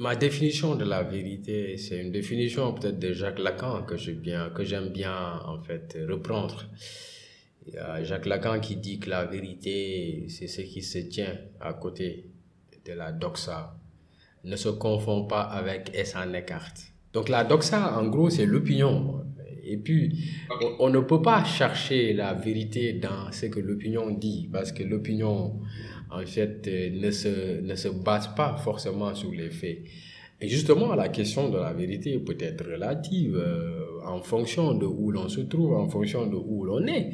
ma définition de la vérité, c'est une définition peut-être de Jacques Lacan que j'aime bien, que bien en fait reprendre. Jacques Lacan qui dit que la vérité, c'est ce qui se tient à côté de la doxa, ne se confond pas avec et s'en écarte. Donc la doxa, en gros, c'est l'opinion. Et puis, on, ne peut pas chercher la vérité dans ce que l'opinion dit, parce que l'opinion, en fait, euh, ne se, ne se base pas forcément sur les faits. Et justement, la question de la vérité peut être relative euh, en fonction de où l'on se trouve, en fonction de où l'on est.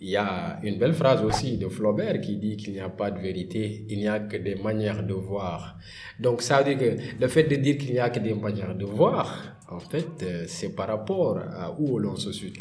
Il y a une belle phrase aussi de Flaubert qui dit qu'il n'y a pas de vérité, il n'y a que des manières de voir. Donc ça veut dire que le fait de dire qu'il n'y a que des manières de voir, en fait, euh, c'est par rapport à où l'on se situe.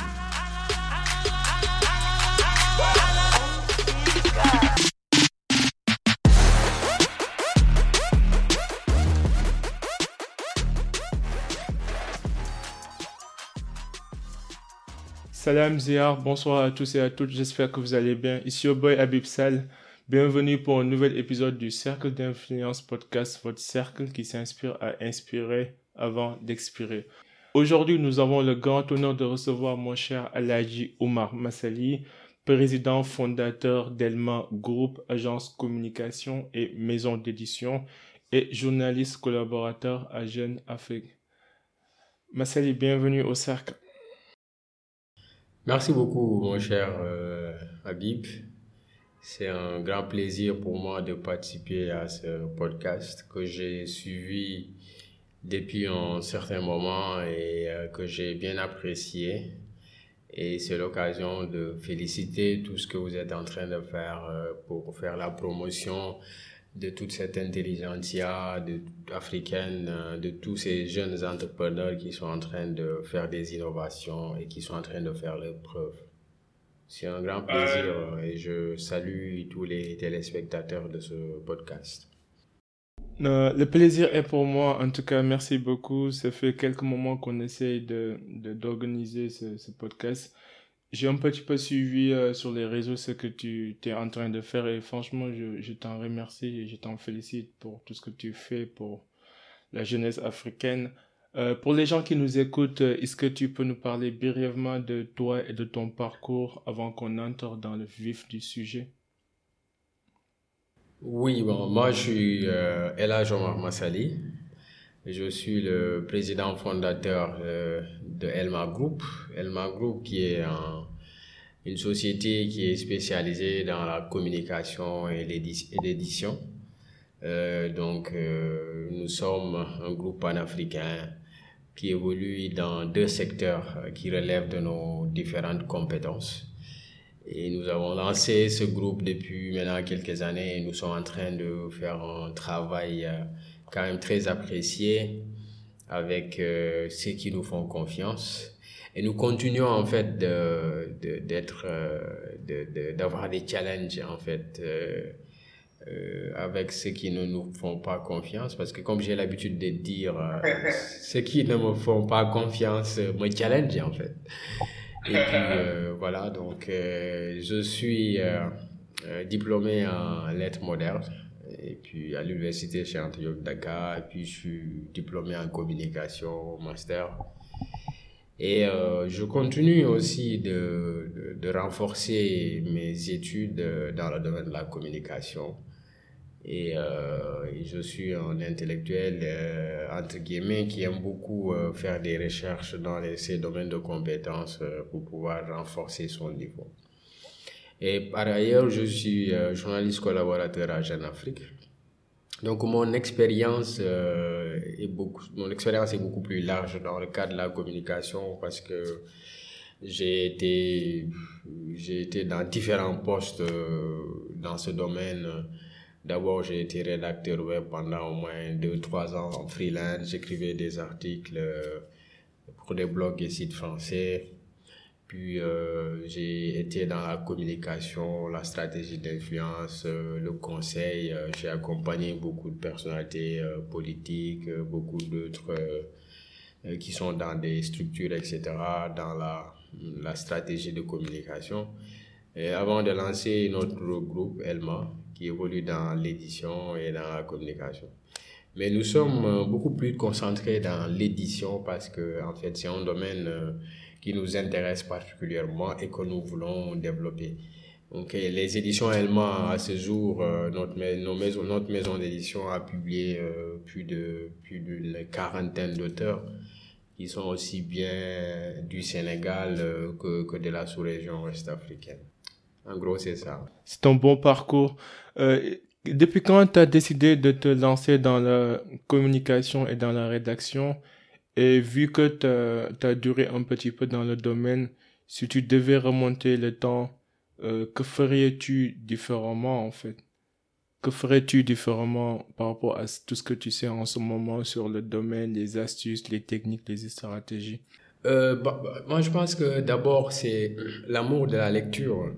Salam Ziyar, bonsoir à tous et à toutes, j'espère que vous allez bien. Ici au boy Abib Sal, bienvenue pour un nouvel épisode du Cercle d'influence podcast, votre cercle qui s'inspire à inspirer avant d'expirer. Aujourd'hui, nous avons le grand honneur de recevoir mon cher Aladji Omar Massali, président fondateur d'Elma Group, agence communication et maison d'édition, et journaliste collaborateur à Jeune Afrique. Massali, bienvenue au cercle. Merci beaucoup, mon cher euh, Habib. C'est un grand plaisir pour moi de participer à ce podcast que j'ai suivi depuis un certain moment et euh, que j'ai bien apprécié. Et c'est l'occasion de féliciter tout ce que vous êtes en train de faire euh, pour faire la promotion de toute cette intelligentsia de, africaine, euh, de tous ces jeunes entrepreneurs qui sont en train de faire des innovations et qui sont en train de faire leurs preuves. C'est un grand plaisir euh, et je salue tous les téléspectateurs de ce podcast. Euh, le plaisir est pour moi. En tout cas, merci beaucoup. Ça fait quelques moments qu'on essaye de, d'organiser ce, ce podcast j'ai un petit peu suivi euh, sur les réseaux ce que tu es en train de faire et franchement, je, je t'en remercie et je t'en félicite pour tout ce que tu fais pour la jeunesse africaine. Euh, pour les gens qui nous écoutent, euh, est-ce que tu peux nous parler brièvement de toi et de ton parcours avant qu'on entre dans le vif du sujet? Oui, bon, moi je suis euh, Ella Jean Massali. Je suis le président fondateur euh, de Elma Group. Elma Group qui est un, une société qui est spécialisée dans la communication et l'édition. Euh, donc euh, nous sommes un groupe panafricain qui évolue dans deux secteurs qui relèvent de nos différentes compétences. Et nous avons lancé ce groupe depuis maintenant quelques années et nous sommes en train de faire un travail quand même très apprécié avec euh, ceux qui nous font confiance. Et nous continuons en fait de, d'être, euh, de, d'avoir des challenges en fait euh, euh, avec ceux qui ne nous font pas confiance. Parce que comme j'ai l'habitude de dire, ceux qui ne me font pas confiance me challenge en fait. Et puis voilà, donc je suis diplômé en lettres modernes et puis à l'université chez Antioch Dakar, et puis je suis diplômé en communication, master. Et euh, je continue aussi de, de, renforcer mes études dans le domaine de la communication. Et, euh, je suis un intellectuel, euh, entre guillemets, qui aime beaucoup euh, faire des recherches dans les, ces domaines de compétences euh, pour pouvoir renforcer son niveau. Et par ailleurs, je suis euh, journaliste collaborateur à Jeune Afrique. Donc mon expérience euh, est beaucoup, mon expérience est beaucoup plus large dans le cadre de la communication parce que j'ai été, j'ai été dans différents postes euh, dans ce domaine. D'abord, j'ai été rédacteur web pendant au moins deux, trois ans en freelance. J'écrivais des articles pour des blogs et sites français. Puis euh, j'ai été dans la communication, la stratégie d'influence, euh, le conseil. Euh, j'ai accompagné beaucoup de personnalités politiques, beaucoup d'autres qui sont dans des structures, etc., dans la, la stratégie de communication. Et avant de lancer notre groupe Elma, qui évolue dans l'édition et dans la communication. Mais nous sommes beaucoup plus concentrés dans l'édition parce que, en fait, c'est un domaine qui nous intéresse particulièrement et que nous voulons développer. Donc, les éditions Elma, à ce jour, euh, notre, maison d'édition a publié plus de plus d'une quarantaine d'auteurs qui sont aussi bien du Sénégal que, que de la sous-région ouest-africaine. En gros, c'est ça. C'est un bon parcours. Euh, depuis quand tu as décidé de te lancer dans la communication et dans la rédaction? Et vu que tu as, duré un petit peu dans le domaine, si tu devais remonter le temps, euh, que ferais-tu différemment en fait? Que ferais-tu différemment par rapport à tout ce que tu sais en ce moment sur le domaine, les astuces, les techniques, les stratégies? Euh, bah, bah, Moi, je pense que d'abord, c'est l'amour de la lecture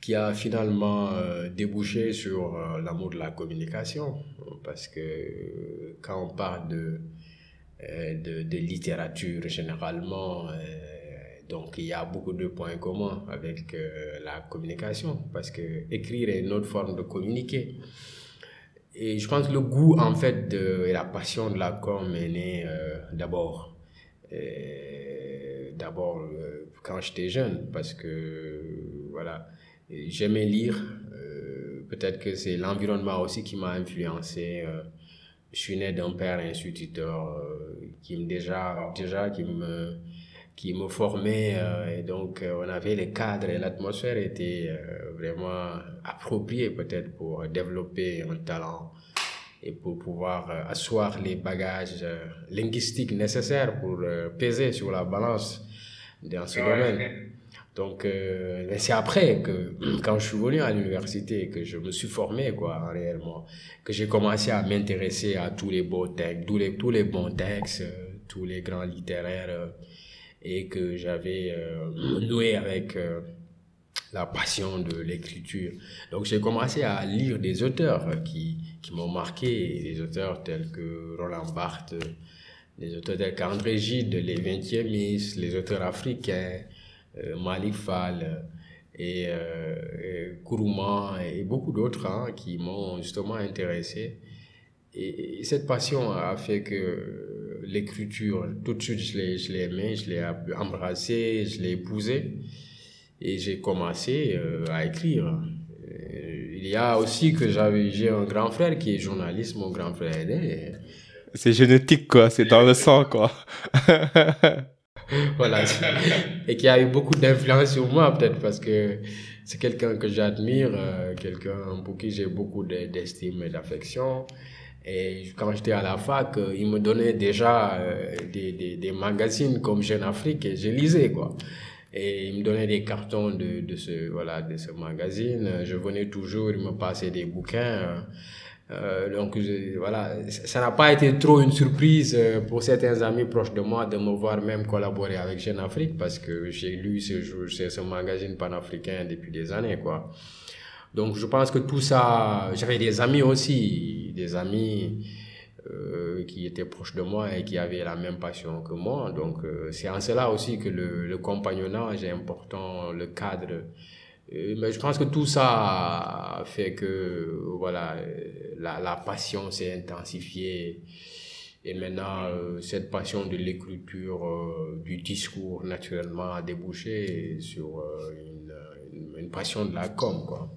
qui a finalement euh, débouché sur l'amour de la communication. Parce que quand on parle de, de, de, littérature généralement, donc il y a beaucoup de points communs avec la communication. Parce que écrire est une autre forme de communiquer. Et je pense que le goût, en fait, de, et la passion de la com est né d'abord. D'abord, quand j'étais jeune, parce que, voilà, J'aimais lire. Euh, peut-être que c'est l'environnement aussi qui m'a influencé. Euh, je suis né d'un père instituteur euh, qui me déjà, déjà qui me, qui me formait. et donc, on avait les cadres et l'atmosphère était vraiment appropriée peut-être pour développer un talent et pour pouvoir asseoir les bagages linguistiques nécessaires pour peser sur la balance dans ce domaine. Donc, euh, c'est après que, quand je suis venu à l'université, que je me suis formé, quoi, réellement, que j'ai commencé à m'intéresser à tous les beaux textes, tous les, tous les bons textes, euh, tous les grands littéraires, euh, et que j'avais noué avec la passion de l'écriture. Donc, j'ai commencé à lire des auteurs qui, qui m'ont marqué, des auteurs tels que Roland Barthes, des auteurs tels qu'André Gide, les 20e Miss, les auteurs africains, euh, Malik Fall euh, et, euh, Kourouman et beaucoup d'autres hein, qui m'ont justement intéressé. Et, cette passion a fait que l'écriture, tout de suite, je l'ai, je l'ai aimé, je l'ai embrassé, je l'ai épousé et j'ai commencé à écrire. Il y a aussi que j'avais, j'ai un grand frère qui est journaliste, mon grand frère aîné. C'est génétique, quoi, c'est dans le sang, quoi. voilà. Et qui a eu beaucoup d'influence sur moi, peut-être parce que c'est quelqu'un que j'admire, euh, quelqu'un pour qui j'ai beaucoup d'estime et d'affection. Et quand j'étais à la fac, euh, il me donnait déjà euh, des, des, magazines comme Jeune Afrique et je lisais, quoi. Et il me donnait des cartons de, de ce, voilà, de ce magazine. Je venais toujours, il me passait des bouquins. Euh, donc voilà, ça n'a pas été trop une surprise euh, pour certains amis proches de moi de me voir même collaborer avec Jeune Afrique parce que j'ai lu ce, ce magazine panafricain depuis des années quoi. Donc je pense que tout ça, j'avais des amis aussi, des amis euh, qui étaient proches de moi et qui avaient la même passion que moi. Donc euh, c'est en cela aussi que le, le compagnonnage est important, le cadre mais je pense que tout ça fait que voilà la, la passion s'est intensifiée et maintenant euh, cette passion de l'écriture euh, du discours naturellement a débouché sur euh, une, une, passion de la com quoi.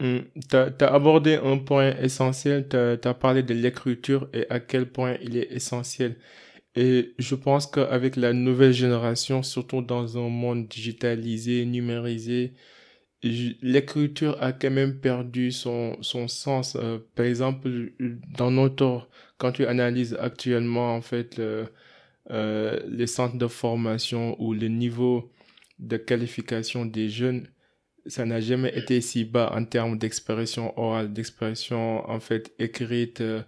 Hmm. tu as, abordé un point essentiel, tu as, parlé de l'écriture et à quel point il est essentiel. Et je pense qu'avec la nouvelle génération, surtout dans un monde digitalisé, numérisé, l'écriture a quand même perdu son, son sens. Euh, par exemple, dans notre, quand tu analyses actuellement, en fait, euh, les centres de formation ou le niveau de qualification des jeunes, ça n'a jamais été si bas en termes d'expression orale, d'expression, en fait, écrite, euh,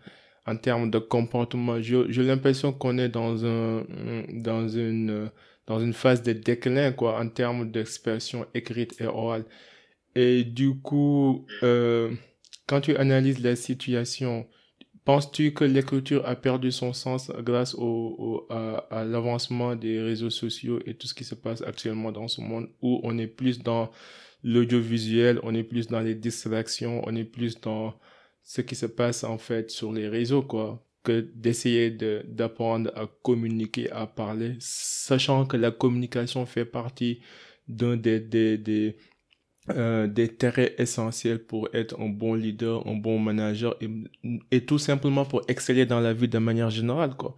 en termes de comportement. J'ai l'impression qu'on est dans un, dans une, dans une phase de déclin, quoi, en termes d'expression écrite et orale. Et du coup, euh, quand tu analyses la situation, penses-tu que l'écriture a perdu son sens grâce au, à, à l'avancement des réseaux sociaux et tout ce qui se passe actuellement dans ce monde où on est plus dans l'audiovisuel, on est plus dans les distractions, on est plus dans ce qui se passe en fait sur les réseaux, quoi, que d'essayer d'apprendre à communiquer, à parler, sachant que la communication fait partie d'un des, des, des, euh, des terrains essentiels pour être un bon leader, un bon manager et, et, tout simplement pour exceller dans la vie de manière générale, quoi.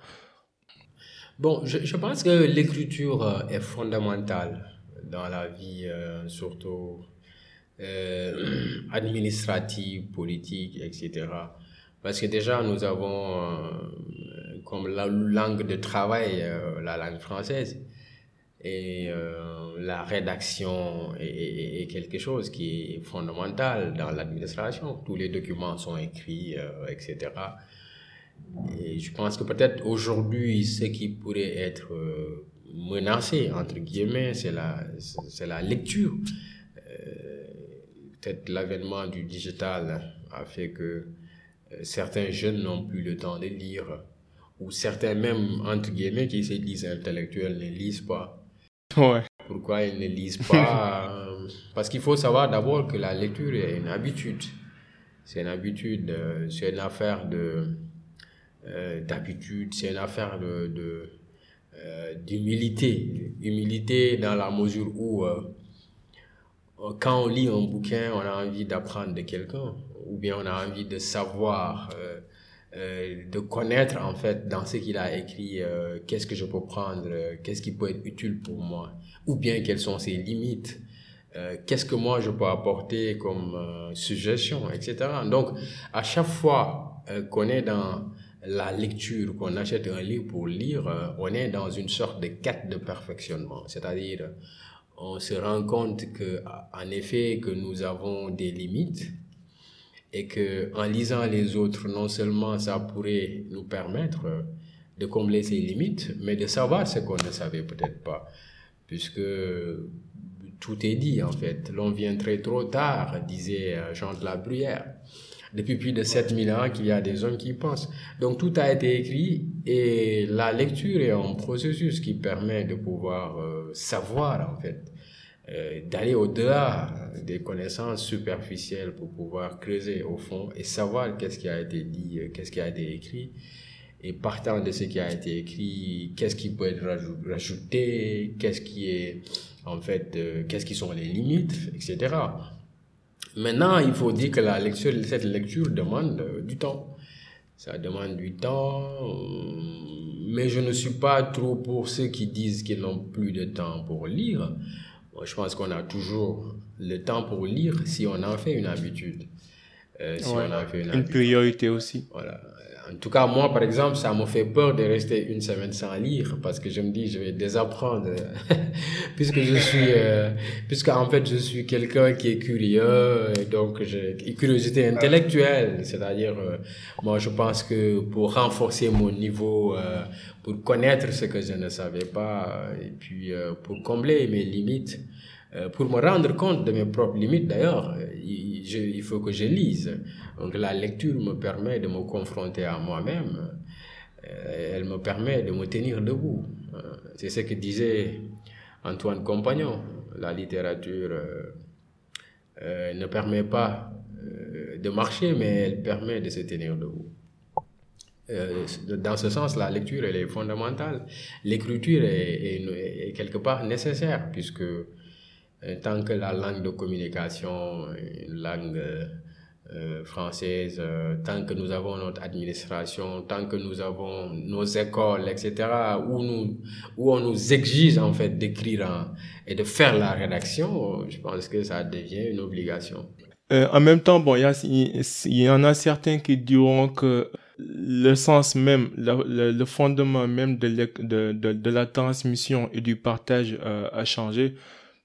Bon, je, je pense que l'écriture euh, est fondamentale dans la vie, euh, surtout euh, administrative, politique, etc. Parce que déjà, nous avons euh, comme la langue de travail euh, la langue française. Et euh, la rédaction est, est, quelque chose qui est fondamental dans l'administration. Tous les documents sont écrits, etc. Et je pense que peut-être aujourd'hui, ce qui pourrait être menacé, entre guillemets, c'est la, c'est la lecture peut-être l'avènement du digital a fait que euh, certains jeunes n'ont plus le temps de lire, ou certains même, entre guillemets, qui se disent intellectuels, ne lisent pas. Ouais. Pourquoi ils ne lisent pas Parce qu'il faut savoir d'abord que la lecture est une habitude. C'est une habitude, euh, c'est une affaire de euh, d'habitude, c'est une affaire de, euh, d'humilité. Humilité dans la mesure où euh, quand on lit un bouquin, on a envie d'apprendre de quelqu'un, ou bien on a envie de savoir, euh, euh, de connaître en fait dans ce qu'il a écrit, euh, qu'est-ce que je peux prendre, qu'est-ce qui peut être utile pour moi, ou bien quelles sont ses limites, qu'est-ce que moi je peux apporter comme suggestion, etc. Donc à chaque fois qu'on est dans la lecture, qu'on achète un livre pour lire, on est dans une sorte de quête de perfectionnement, c'est-à-dire on se rend compte que, en effet, que nous avons des limites et que, en lisant les autres, non seulement ça pourrait nous permettre de combler ces limites, mais de savoir ce qu'on ne savait peut-être pas, puisque tout est dit en fait. L'on vient très trop tard, disait Jean de la Bruyère. Depuis plus de 7000 ans qu'il y a des hommes qui pensent. Donc tout a été écrit et la lecture est un processus qui permet de pouvoir euh, savoir en fait, euh, d'aller au-delà des connaissances superficielles pour pouvoir creuser au fond et savoir qu'est-ce qui a été dit, qu'est-ce qui a été écrit. Et partant de ce qui a été écrit, qu'est-ce qui peut être rajouté, qu'est-ce qui est en fait, euh, qu'est-ce qui sont les limites, etc. Maintenant, il faut dire que la lecture, cette lecture demande du temps. Ça demande du temps, mais je ne suis pas trop pour ceux qui disent qu'ils n'ont plus de temps pour lire. Moi, je pense qu'on a toujours le temps pour lire si on en fait une habitude. Euh, si ouais, on en fait une, une habitude. priorité aussi. Voilà. En tout cas, moi, par exemple, ça me fait peur de rester une semaine sans lire parce que je me dis, je vais désapprendre. Puisque je suis, euh, puisque en fait, je suis quelqu'un qui est curieux, et donc j'ai curiosité intellectuelle, c'est-à-dire, euh, moi, je pense que pour renforcer mon niveau, euh, pour connaître ce que je ne savais pas, et puis pour combler mes limites, euh, pour me rendre compte de mes propres limites, d'ailleurs, il, il, faut que je lise. Donc la lecture me permet de me confronter à moi-même. Euh, elle me permet de me tenir debout. Euh, c'est ce que disait Antoine Compagnon. La littérature euh, ne permet pas de marcher, mais elle permet de se tenir debout. dans ce sens, la lecture, est fondamentale. L'écriture est, quelque part nécessaire, puisque tant que la langue de communication, une langue euh, française, euh, tant que nous avons notre administration, tant que nous avons nos écoles, etc., où, nous, où on nous exige en fait d'écrire et de faire la rédaction, je pense que ça devient une obligation. Euh, en même temps, bon, il y, en a certains qui diront que le sens même, le, fondement même de, la transmission et du partage euh, a changé.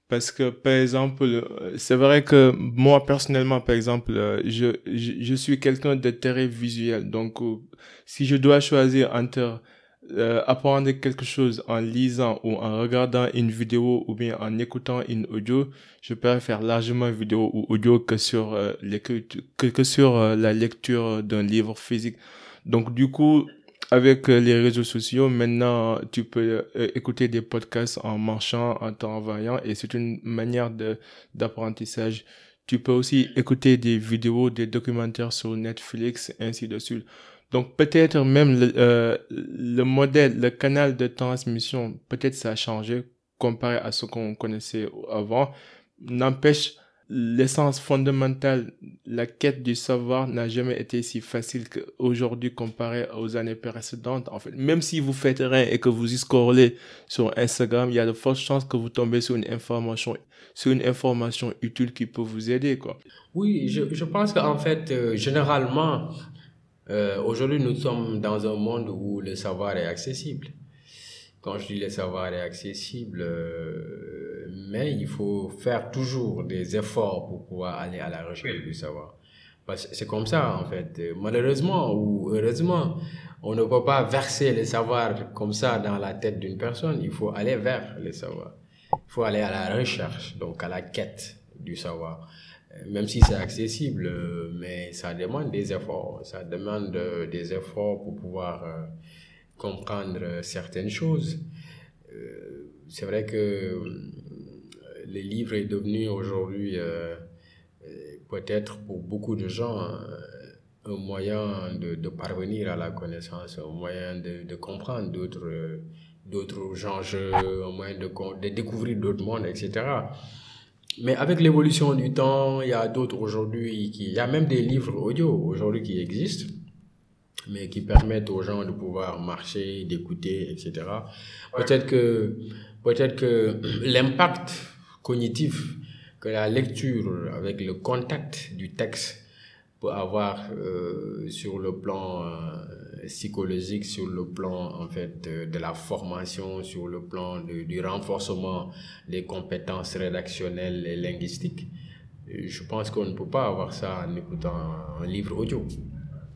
Parce que, par exemple, c'est vrai que moi, personnellement, par exemple, je, je, je suis quelqu'un de visuel. Donc, si je dois choisir entre euh, apprendre quelque chose en lisant ou en regardant une vidéo ou bien en écoutant une audio, je préfère largement vidéo ou audio que sur, euh, que, que sur euh, la lecture d'un livre physique. Donc, du coup, avec les réseaux sociaux, maintenant, tu peux euh, écouter des podcasts en marchant, en t'envoyant, et c'est une manière d'apprentissage. tu peux aussi écouter des vidéos, des documentaires sur Netflix, ainsi de suite. Donc peut-être même le, euh, le modèle, le canal de transmission, peut-être ça a changé comparé à ce qu'on connaissait avant. N'empêche, l'essence fondamentale, la quête du savoir n'a jamais été si facile qu'aujourd'hui comparé aux années précédentes. En fait, même si vous faites rien et que vous y scrollez sur Instagram, il y a de fortes chances que vous tombez sur une information, sur une information utile qui peut vous aider, quoi. Oui, je, je pense qu'en fait, euh, généralement, euh, aujourd'hui, nous sommes dans un monde où le savoir est accessible. Quand je dis le savoir est accessible, euh, mais il faut faire toujours des efforts pour pouvoir aller à la recherche du savoir. C'est comme ça, en fait. Malheureusement ou heureusement, on ne peut pas verser le savoir comme ça dans la tête d'une personne. Il faut aller vers le savoir. Il faut aller à la recherche, donc à la quête du savoir. Même si c'est accessible, mais ça demande des efforts. Ça demande des efforts pour pouvoir euh, comprendre certaines choses. Euh, c'est vrai que le livre est devenu aujourd'hui euh, peut-être pour beaucoup de gens un moyen de, de, parvenir à la connaissance, un moyen de, de comprendre d'autres d'autres enjeux, un moyen de, de découvrir d'autres mondes, etc. Mais avec l'évolution du temps, il y a d'autres aujourd'hui, il y a même des livres audio aujourd'hui qui existent mais qui permettent aux gens de pouvoir marcher, d'écouter, etc. Peut-être que, peut-être que l'impact cognitif que la lecture avec le contact du texte peut avoir euh, sur le plan euh, psychologique, sur le plan en fait de, la formation, sur le plan du renforcement des compétences rédactionnelles et linguistiques. Je pense qu'on ne peut pas avoir ça en écoutant un livre audio.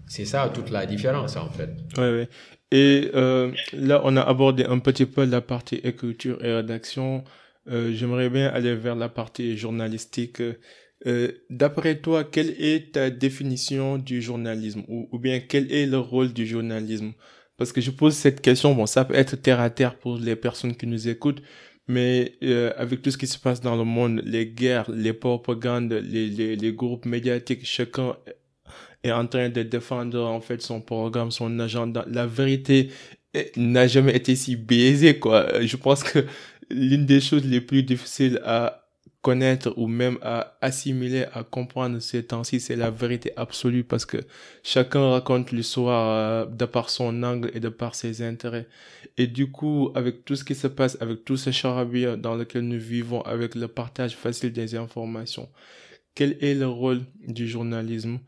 C'est ça toute la différence en fait. Oui, oui. Et euh, là, on a abordé un petit peu la partie écriture et rédaction. Euh, J'aimerais bien aller vers la partie journalistique. Euh, D'après toi, quelle est ta définition du journalisme ou, ou, bien quel est le rôle du journalisme? Parce que je pose cette question, bon, ça peut être terre à terre pour les personnes qui nous écoutent, mais euh, avec tout ce qui se passe dans le monde, les guerres, les propagandes, les, les, les groupes médiatiques, chacun est en train de défendre en fait son programme, son agenda. La vérité n'a jamais été si biaisée quoi. Je pense que l'une des choses les plus difficiles à connaître ou même à assimiler, à comprendre ces temps-ci, c'est la vérité absolue parce que chacun raconte l'histoire euh, de par son angle et de par ses intérêts. Et du coup, avec tout ce qui se passe, avec tout ce charabia dans lequel nous vivons, avec le partage facile des informations, quel est le rôle du journalisme?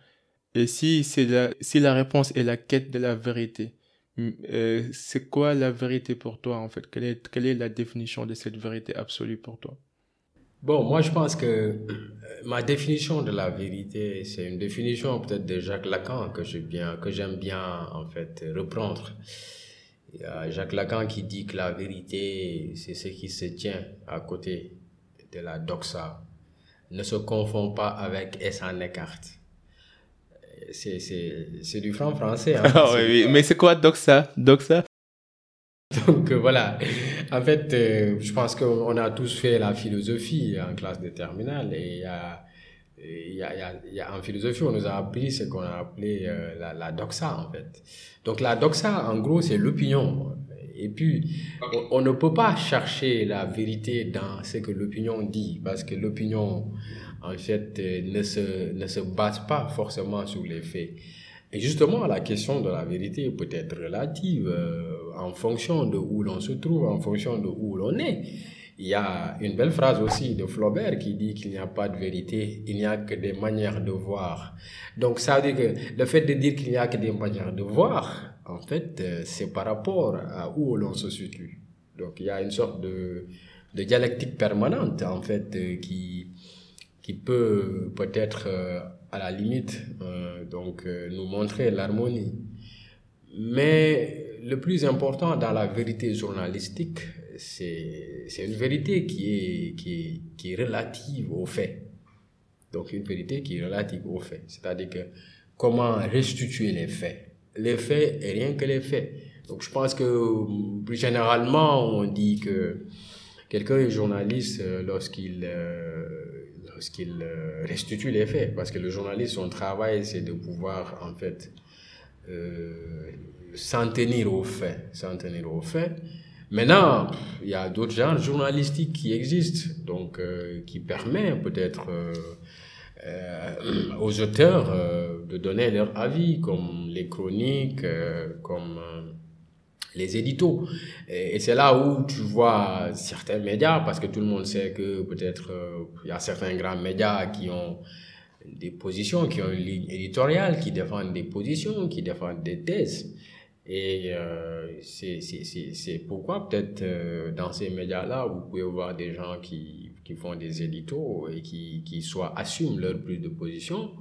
Et si, c'est la, si la réponse est la quête de la vérité, euh, c'est quoi la vérité pour toi en fait? Quelle est, la définition de cette vérité absolue pour toi? Bon, moi je pense que euh, ma définition de la vérité, c'est une définition peut-être de Jacques Lacan que j'aime bien, que j'aime bien en fait reprendre. Jacques Lacan qui dit que la vérité, c'est ce qui se tient à côté de la doxa. Ne se confond pas avec et s'en écarte c'est du franc français. Hein. Ah oui, oui. Mais c'est quoi Doxa? Doxa? Donc euh, voilà, en fait, euh, je pense qu'on a tous fait la philosophie en classe de terminale et il y a, y a, y a, en philosophie, on nous a appris ce qu'on a appelé euh, la, la, doxa en fait. Donc la doxa, en gros, c'est l'opinion. Et puis, on, on, ne peut pas chercher la vérité dans ce que l'opinion dit parce que l'opinion en fait, euh, ne se, ne se base pas forcément sur les faits. Et justement, la question de la vérité peut être relative euh, en fonction de où l'on se trouve, en fonction de où l'on est. Il y a une belle phrase aussi de Flaubert qui dit qu'il n'y a pas de vérité, il n'y a que des manières de voir. Donc ça veut dire que le fait de dire qu'il n'y a que des manières de voir, en fait, euh, c'est par rapport à où l'on se situe. Donc il y a une sorte de, de dialectique permanente, en fait, qui, qui peut peut-être euh, à la limite euh, donc euh, nous montrer l'harmonie. Mais le plus important dans la vérité journalistique, c'est une vérité qui est, qui, qui est relative aux faits. Donc une vérité qui est relative aux faits. C'est-à-dire que comment restituer les faits. Les faits et rien que les faits. Donc je pense que plus généralement, on dit que quelqu'un est journaliste lorsqu'il lorsqu'il euh, restitue les faits. Parce que le journaliste, son travail, c'est de pouvoir, en fait, euh, s'en tenir aux faits. S'en. Maintenant, il y a d'autres genres journalistiques qui existent, donc euh, qui permettent peut-être euh, aux auteurs de donner leur avis, comme les chroniques, comme les éditos. Et, c'est là où tu vois certains médias, parce que tout le monde sait que peut-être il y a certains grands médias qui ont des positions, qui ont une ligne éditoriale, qui défendent des positions, qui défendent des thèses. Et euh, c'est pourquoi peut-être euh, dans ces médias-là, vous pouvez voir des gens qui, qui font des éditos et qui, qui soit assument leur plus de position,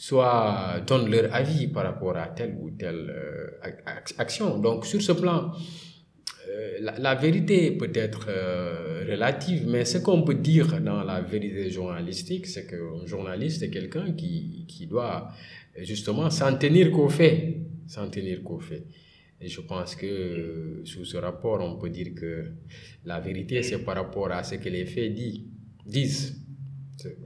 soit donnent leur avis par rapport à telle ou telle euh, action. Donc sur ce plan, euh, la, vérité peut être relative, mais ce qu'on peut dire dans la vérité journalistique, c'est qu'un journaliste est quelqu'un qui, qui doit justement s'en tenir qu'aux faits s'en tenir qu'au fait. Et je pense que sous ce rapport, on peut dire que la vérité, c'est par rapport à ce que les faits disent.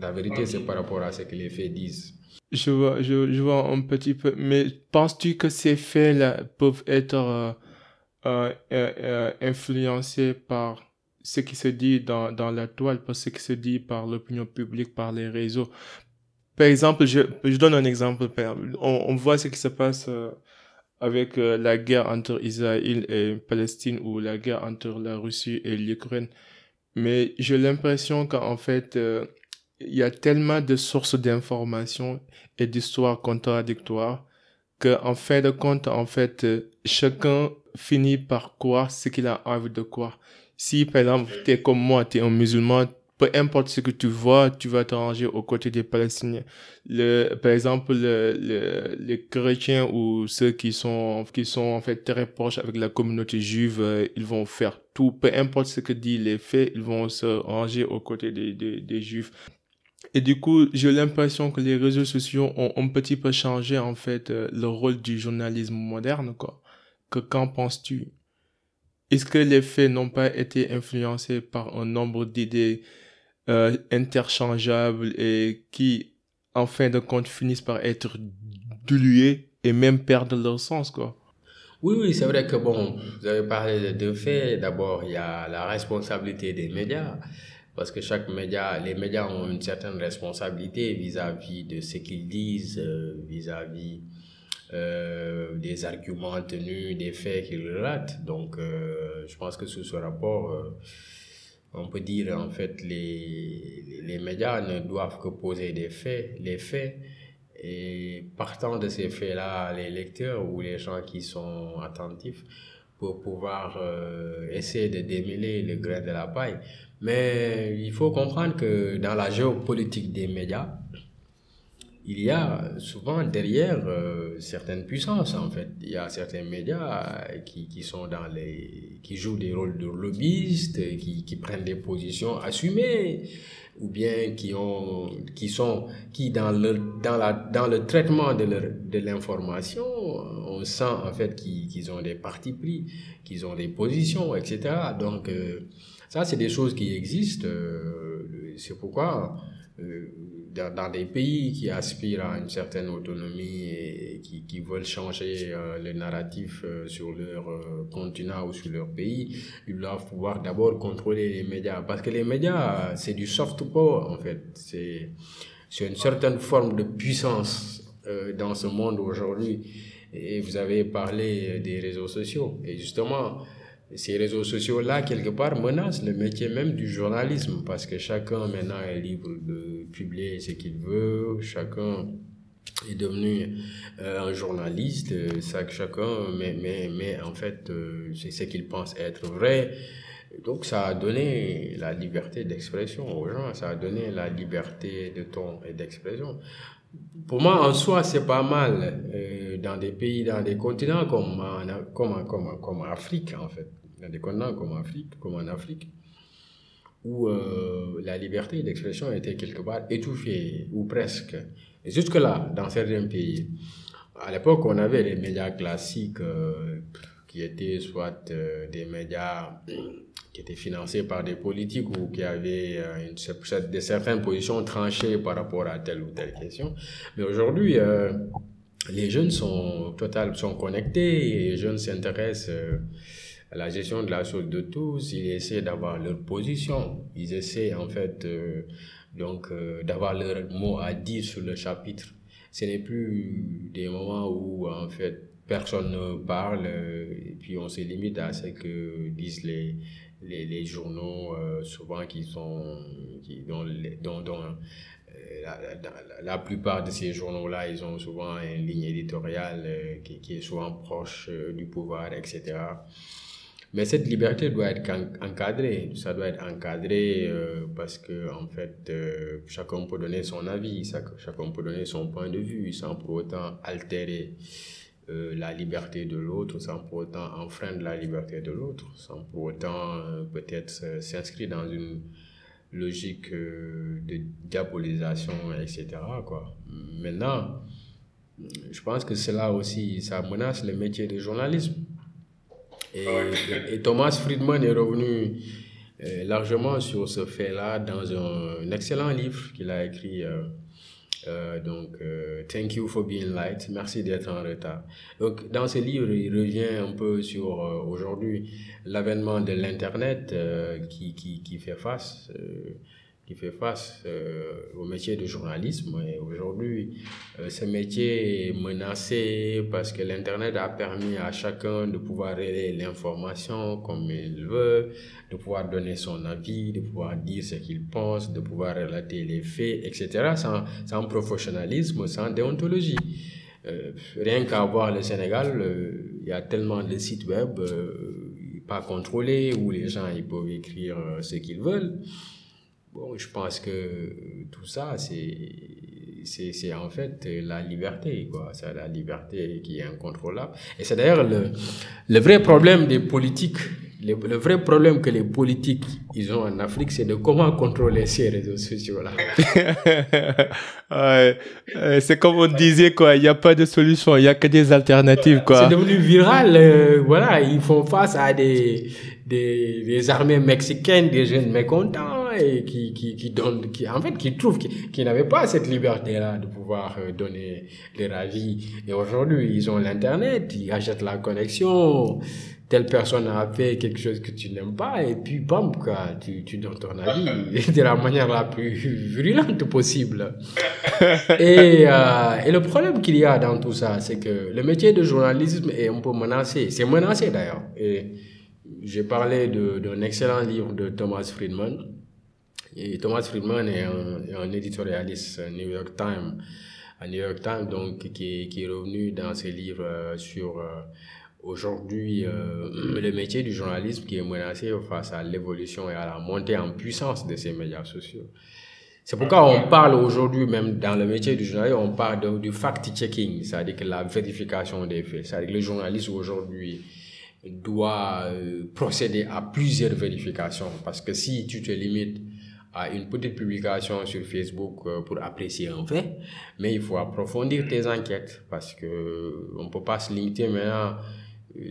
La vérité, c'est par rapport à ce que les faits disent. Je vois, je, vois un petit peu. Mais penses-tu que ces faits-là peuvent être euh, euh, euh, influencés par ce qui se dit dans, dans la toile, par ce qui se dit par l'opinion publique, par les réseaux? Par exemple, je, je donne un exemple. On, on voit ce qui se passe avec la guerre entre Israël et Palestine ou la guerre entre la Russie et l'Ukraine. Mais j'ai l'impression qu'en fait, il y a tellement de sources d'informations et d'histoires contradictoires qu'en fin de compte, en fait, euh, chacun finit par croire ce qu'il a envie de croire. Si, par exemple, tu es comme moi, tu es un musulman, peu importe ce que tu vois, tu vas te ranger aux côtés des Palestiniens. Le, par exemple, le, les chrétiens ou ceux qui sont, qui sont en fait très proches avec la communauté juive, euh, ils vont faire tout, peu importe ce que dit les faits, ils vont se ranger aux côtés des, des juifs. Et du coup, j'ai l'impression que les réseaux sociaux ont un petit peu changé en fait euh, le rôle du journalisme moderne, quoi. Que qu'en penses-tu? Est-ce que les faits n'ont pas été influencés par un nombre d'idées euh, interchangeables et qui, en fin de compte, finissent par être dilués et même perdre leur sens, quoi? Oui, oui, c'est vrai que bon, vous avez parlé de deux faits. D'abord, il y a la responsabilité des médias, parce que chaque média, les médias ont une certaine responsabilité vis-à-vis de ce qu'ils disent, euh, vis-à-vis euh, des arguments tenus, des faits qu'ils relatent. Donc, euh, je pense que sous ce rapport, on peut dire en fait les, les médias ne doivent que poser des faits, les faits, et partant de ces faits-là, les lecteurs ou les gens qui sont attentifs pour pouvoir essayer de démêler le grain de la paille. Mais il faut comprendre que dans la géopolitique des médias, il y a souvent derrière euh, certaines puissances en fait. Il y a certains médias qui, qui sont dans les qui jouent des rôles de lobbyistes, qui, qui prennent des positions assumées ou bien qui ont qui sont qui dans le dans la dans le traitement de leur, de l'information on sent en fait qu'ils ont des partis pris qu'ils ont des positions etc donc euh, ça c'est des choses qui existent euh, c'est pourquoi euh, dans, des pays qui aspirent à une certaine autonomie et qui, qui veulent changer euh, le narratif sur leur continent ou sur leur pays, ils doivent pouvoir d'abord contrôler les médias. Parce que les médias, c'est du soft power en fait. C'est une certaine forme de puissance dans ce monde aujourd'hui. Et vous avez parlé des réseaux sociaux. Et justement, ces réseaux sociaux-là, quelque part, menacent le métier même du journalisme parce que chacun maintenant est libre de publier ce qu'il veut, chacun est devenu euh, un journaliste, ça, chacun mais, mais, mais en fait, euh, c'est ce qu'il pense être vrai. Donc ça a donné la liberté d'expression aux gens, ça a donné la liberté de ton et d'expression. Pour moi, en soi, c'est pas mal euh, dans des pays, dans des continents comme en, comme, comme, comme Afrique, en fait dans des continents comme, Afrique, comme en Afrique, où euh, la liberté d'expression était quelque part étouffée, ou presque. Jusque-là, dans certains pays, à l'époque, on avait les médias classiques euh, qui étaient soit euh, des médias qui étaient financés par des politiques ou qui avaient une, certaines positions tranchées par rapport à telle ou telle question. Mais aujourd'hui, les jeunes sont total, sont connectés et les jeunes s'intéressent la gestion de la chose de tous. Ils essaient d'avoir leur position. Ils essaient en fait donc d'avoir leur mot à dire sur le chapitre ce n'est plus des moments où en fait personne ne parle euh, et puis on se limite à ce que disent les, les, les journaux euh, souvent qui sont qui, dont, dont, euh, la, la, la, plupart de ces journaux-là, ils ont souvent une ligne éditoriale qui, qui, est souvent proche du pouvoir, etc. Mais cette liberté doit être encadrée. Ça doit être encadré euh, parce que, en fait, euh, chacun peut donner son avis, chacun peut donner son point de vue sans pour autant altérer euh, la liberté de l'autre, sans pour autant enfreindre la liberté de l'autre, sans pour autant peut-être s'inscrire dans une logique de diabolisation, etc. Quoi. Maintenant, je pense que cela aussi, ça menace le métier de journalisme. Et, Thomas Friedman est revenu euh, largement sur ce fait-là dans un, excellent livre qu'il a écrit. Euh, euh, donc, Thank you for being light. Merci d'être en retard. Donc, dans ce livre, il revient un peu sur aujourd'hui l'avènement de l'Internet qui, qui, qui, fait face qui fait face euh, au métier de journalisme. Et aujourd'hui, euh, ce métier est menacé parce que l'Internet a permis à chacun de pouvoir relayer l'information comme il veut, de pouvoir donner son avis, de pouvoir dire ce qu'il pense, de pouvoir relater les faits, etc., sans, sans professionnalisme, sans déontologie. Euh, rien qu'à voir le Sénégal, euh, il y a tellement de sites web pas contrôlés où les gens ils peuvent écrire ce qu'ils veulent. Bon, je pense que tout ça, c'est, en fait la liberté, quoi. C'est la liberté qui est incontrôlable. Et c'est d'ailleurs le, le vrai problème des politiques, le, vrai problème que les politiques, ils ont en Afrique, c'est de comment contrôler ces réseaux sociaux-là. ouais, c'est comme on disait, quoi. Il n'y a pas de solution, il n'y a que des alternatives, quoi. C'est devenu viral, euh, voilà. Ils font face à des, des, des armées mexicaines, des jeunes mécontents et qui, qui, qui donne, qui, en fait, qui trouve qu'ils qui n'avaient pas cette liberté-là de pouvoir euh, donner leur avis. Et aujourd'hui, ils ont l'Internet, ils achètent la connexion, telle personne a fait quelque chose que tu n'aimes pas, et puis, bam, quoi, tu, tu donnes ton avis de la manière la plus virulente possible. et, euh, et le problème qu'il y a dans tout ça, c'est que le métier de journalisme est un peu menacé. C'est menacé d'ailleurs. Et j'ai parlé d'un excellent livre de Thomas Friedman, et Thomas Friedman est un, éditorialiste New York Times, à New York Times, donc qui, qui est revenu dans ses livres euh, sur euh, aujourd'hui euh, le métier du journalisme qui est menacé face à l'évolution et à la montée en puissance de ces médias sociaux. C'est pourquoi on parle aujourd'hui, même dans le métier du journaliste, on parle du fact-checking, c'est-à-dire que la vérification des faits. C'est-à-dire que le journaliste aujourd'hui doit procéder à plusieurs vérifications parce que si tu te limites à une petite publication sur Facebook euh, pour apprécier un fait, mais il faut approfondir tes enquêtes parce que euh, on peut pas se limiter maintenant euh,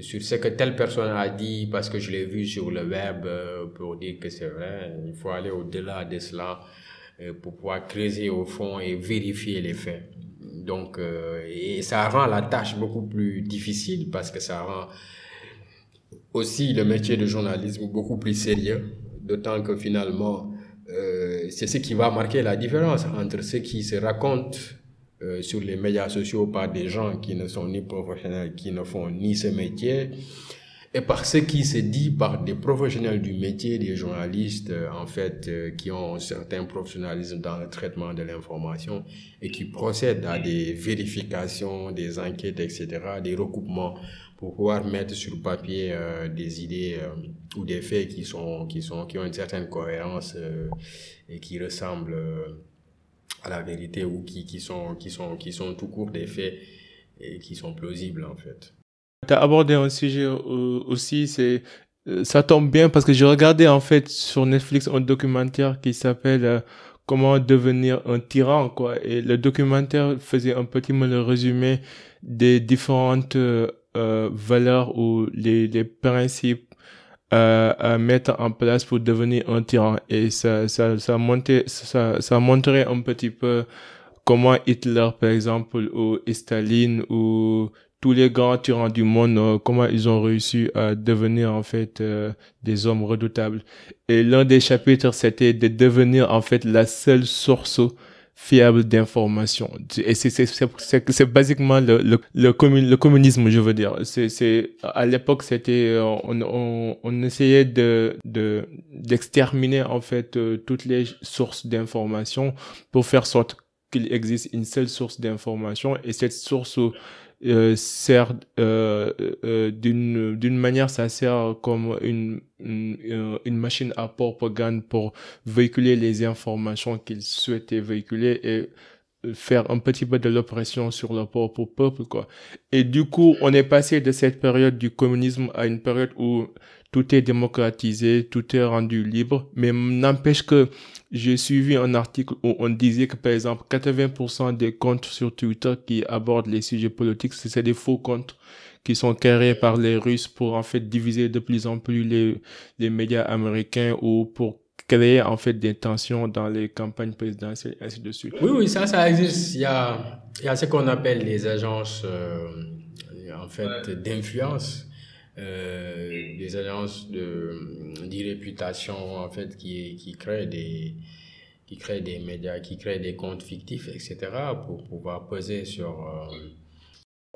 sur ce que telle personne a dit parce que je l'ai vu sur le web pour dire que c'est vrai. Il faut aller au-delà de cela pour pouvoir creuser au fond et vérifier les faits. Donc, et ça rend la tâche beaucoup plus difficile parce que ça rend aussi le métier de journalisme beaucoup plus sérieux, d'autant que finalement, euh, c'est ce qui va marquer la différence entre ceux qui se racontent euh, sur les médias sociaux par des gens qui ne sont ni professionnels, qui ne font ni ce métier, et par ce qui se dit par des professionnels du métier, des journalistes, euh, en fait, qui ont un certain professionnalisme dans le traitement de l'information et qui procèdent à des vérifications, des enquêtes, etc., des recoupements pour pouvoir mettre sur papier euh, des idées euh, ou des faits qui sont qui sont qui ont une certaine cohérence euh, et qui ressemblent à la vérité ou qui, qui sont qui sont qui sont tout court des faits et qui sont plausibles en fait. Tu as abordé un sujet aussi c'est ça tombe bien parce que j'ai regardé en fait sur Netflix un documentaire qui s'appelle comment devenir un tyran quoi et le documentaire faisait un petit le résumé des différentes euh, valeurs ou les, les principes à, mettre en place pour devenir un tyran. Et ça, ça, ça, montait, ça, ça montrait un petit peu comment Hitler, par exemple, ou Staline, ou tous les grands tyrans du monde, euh, comment ils ont réussi à devenir en fait euh, des hommes redoutables. Et l'un des chapitres, c'était de devenir en fait la seule source fiable d'information. Et c'est basiquement le le le, le, communisme, je veux dire. C'est à l'époque c'était euh, on, on on essayait de de d'exterminer en fait toutes les sources d'information pour faire sorte qu'il existe une seule source d'information et cette source euh, sert euh, euh, d'une d'une manière ça sert comme une, une, machine à propagande pour véhiculer les informations qu'il souhaitait véhiculer et faire un petit peu de l'oppression sur le propre peuple quoi. Et du coup on est passé de cette période du communisme à une période où tout est démocratisé, tout est rendu libre, mais n'empêche que j'ai suivi un article où on disait que, par exemple, 80% des comptes sur Twitter qui abordent les sujets politiques, c'est des faux comptes qui sont créés par les Russes pour, en fait, diviser de plus en plus les, les médias américains ou pour créer, en fait, des tensions dans les campagnes présidentielles, ainsi de suite. Oui, oui, ça, ça existe. Il y a, il y a ce qu'on appelle les agences, euh, en fait, d'influence euh, des agences de d'irréputation en fait qui qui créent des qui créent des médias, qui créent des comptes fictifs, etc. pour pouvoir peser sur euh,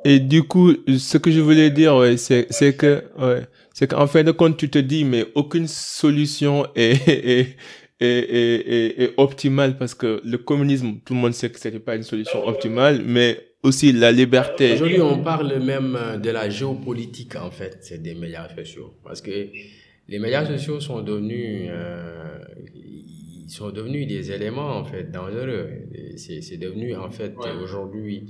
et du coup, ce que je voulais dire, ouais, c'est, c'est que, ouais, c'est qu'en fin de compte, tu te dis, mais aucune solution est, est, est, est, est, optimale parce que le communisme, tout le monde sait que c'était pas une solution optimale, mais aussi la liberté. Aujourd'hui, on parle même euh, de la géopolitique, en fait, des médias sociaux. Parce que les médias sociaux sont devenus, euh, ils sont devenus des éléments, en fait, dangereux. C'est, c'est devenu, en fait, aujourd'hui,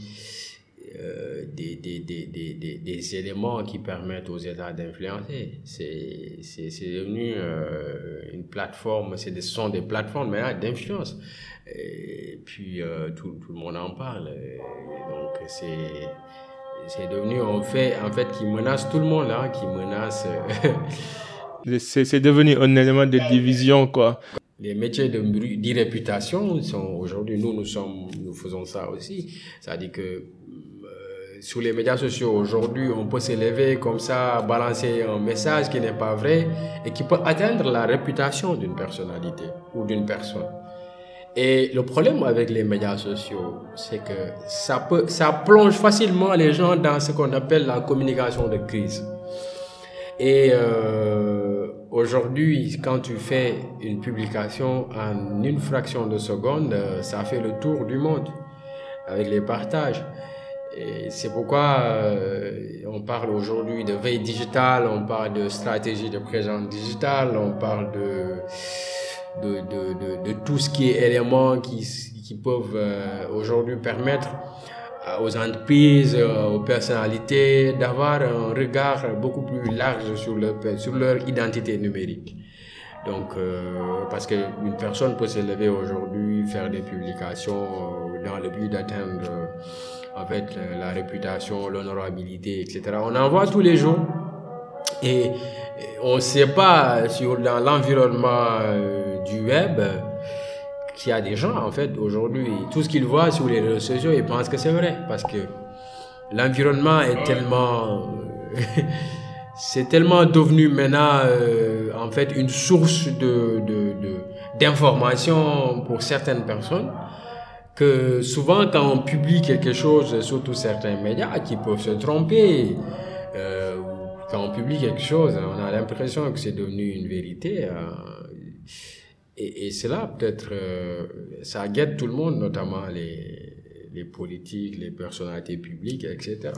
euh, des, des, des, des, des, éléments qui permettent aux États d'influencer. C'est, c'est, c'est devenu euh, une plateforme, c'est des, ce sont des plateformes d'influence. Et puis euh, tout, tout, le monde en parle. donc c'est c'est devenu en fait en fait qui menace tout le monde hein, qui menace. c'est devenu un élément de division quoi. Les métiers d'irréputation sont aujourd'hui nous nous sommes nous faisons ça aussi. C'est-à-dire que euh, sur les médias sociaux aujourd'hui, on peut s'élever comme ça, balancer un message qui n'est pas vrai et qui peut atteindre la réputation d'une personnalité ou d'une personne. Et le problème avec les médias sociaux, c'est que ça, peut, ça plonge facilement les gens dans ce qu'on appelle la communication de crise. Et euh, aujourd'hui, quand tu fais une publication en une fraction de seconde, euh, ça fait le tour du monde avec les partages. C'est pourquoi euh, on parle aujourd'hui de veille digitale, on parle de stratégie de présence digitale, on parle de de, de, tout ce qui est éléments qui, qui peuvent euh, aujourd'hui permettre euh, aux entreprises, aux personnalités d'avoir un regard beaucoup plus large sur leur, sur leur identité numérique. Donc, parce qu'une personne peut se lever aujourd'hui, faire des publications dans le but d'atteindre en fait la réputation, l'honorabilité, etc. On en voit tous les jours et on ne sait pas sur dans l'environnement du web qu'il y a des gens, en fait, aujourd'hui, tout ce qu'ils voient sur les réseaux sociaux, ils pensent que c'est vrai. Parce que l'environnement est tellement. c'est tellement devenu maintenant, euh, en fait, une source de, d'information pour certaines personnes que souvent quand on publie quelque chose, surtout certains médias qui peuvent se tromper, euh, quand on publie quelque chose, on a l'impression que c'est devenu une vérité. Euh, et, et c'est là, peut-être, euh, ça guette tout le monde, notamment les, les politiques, les personnalités publiques, etc.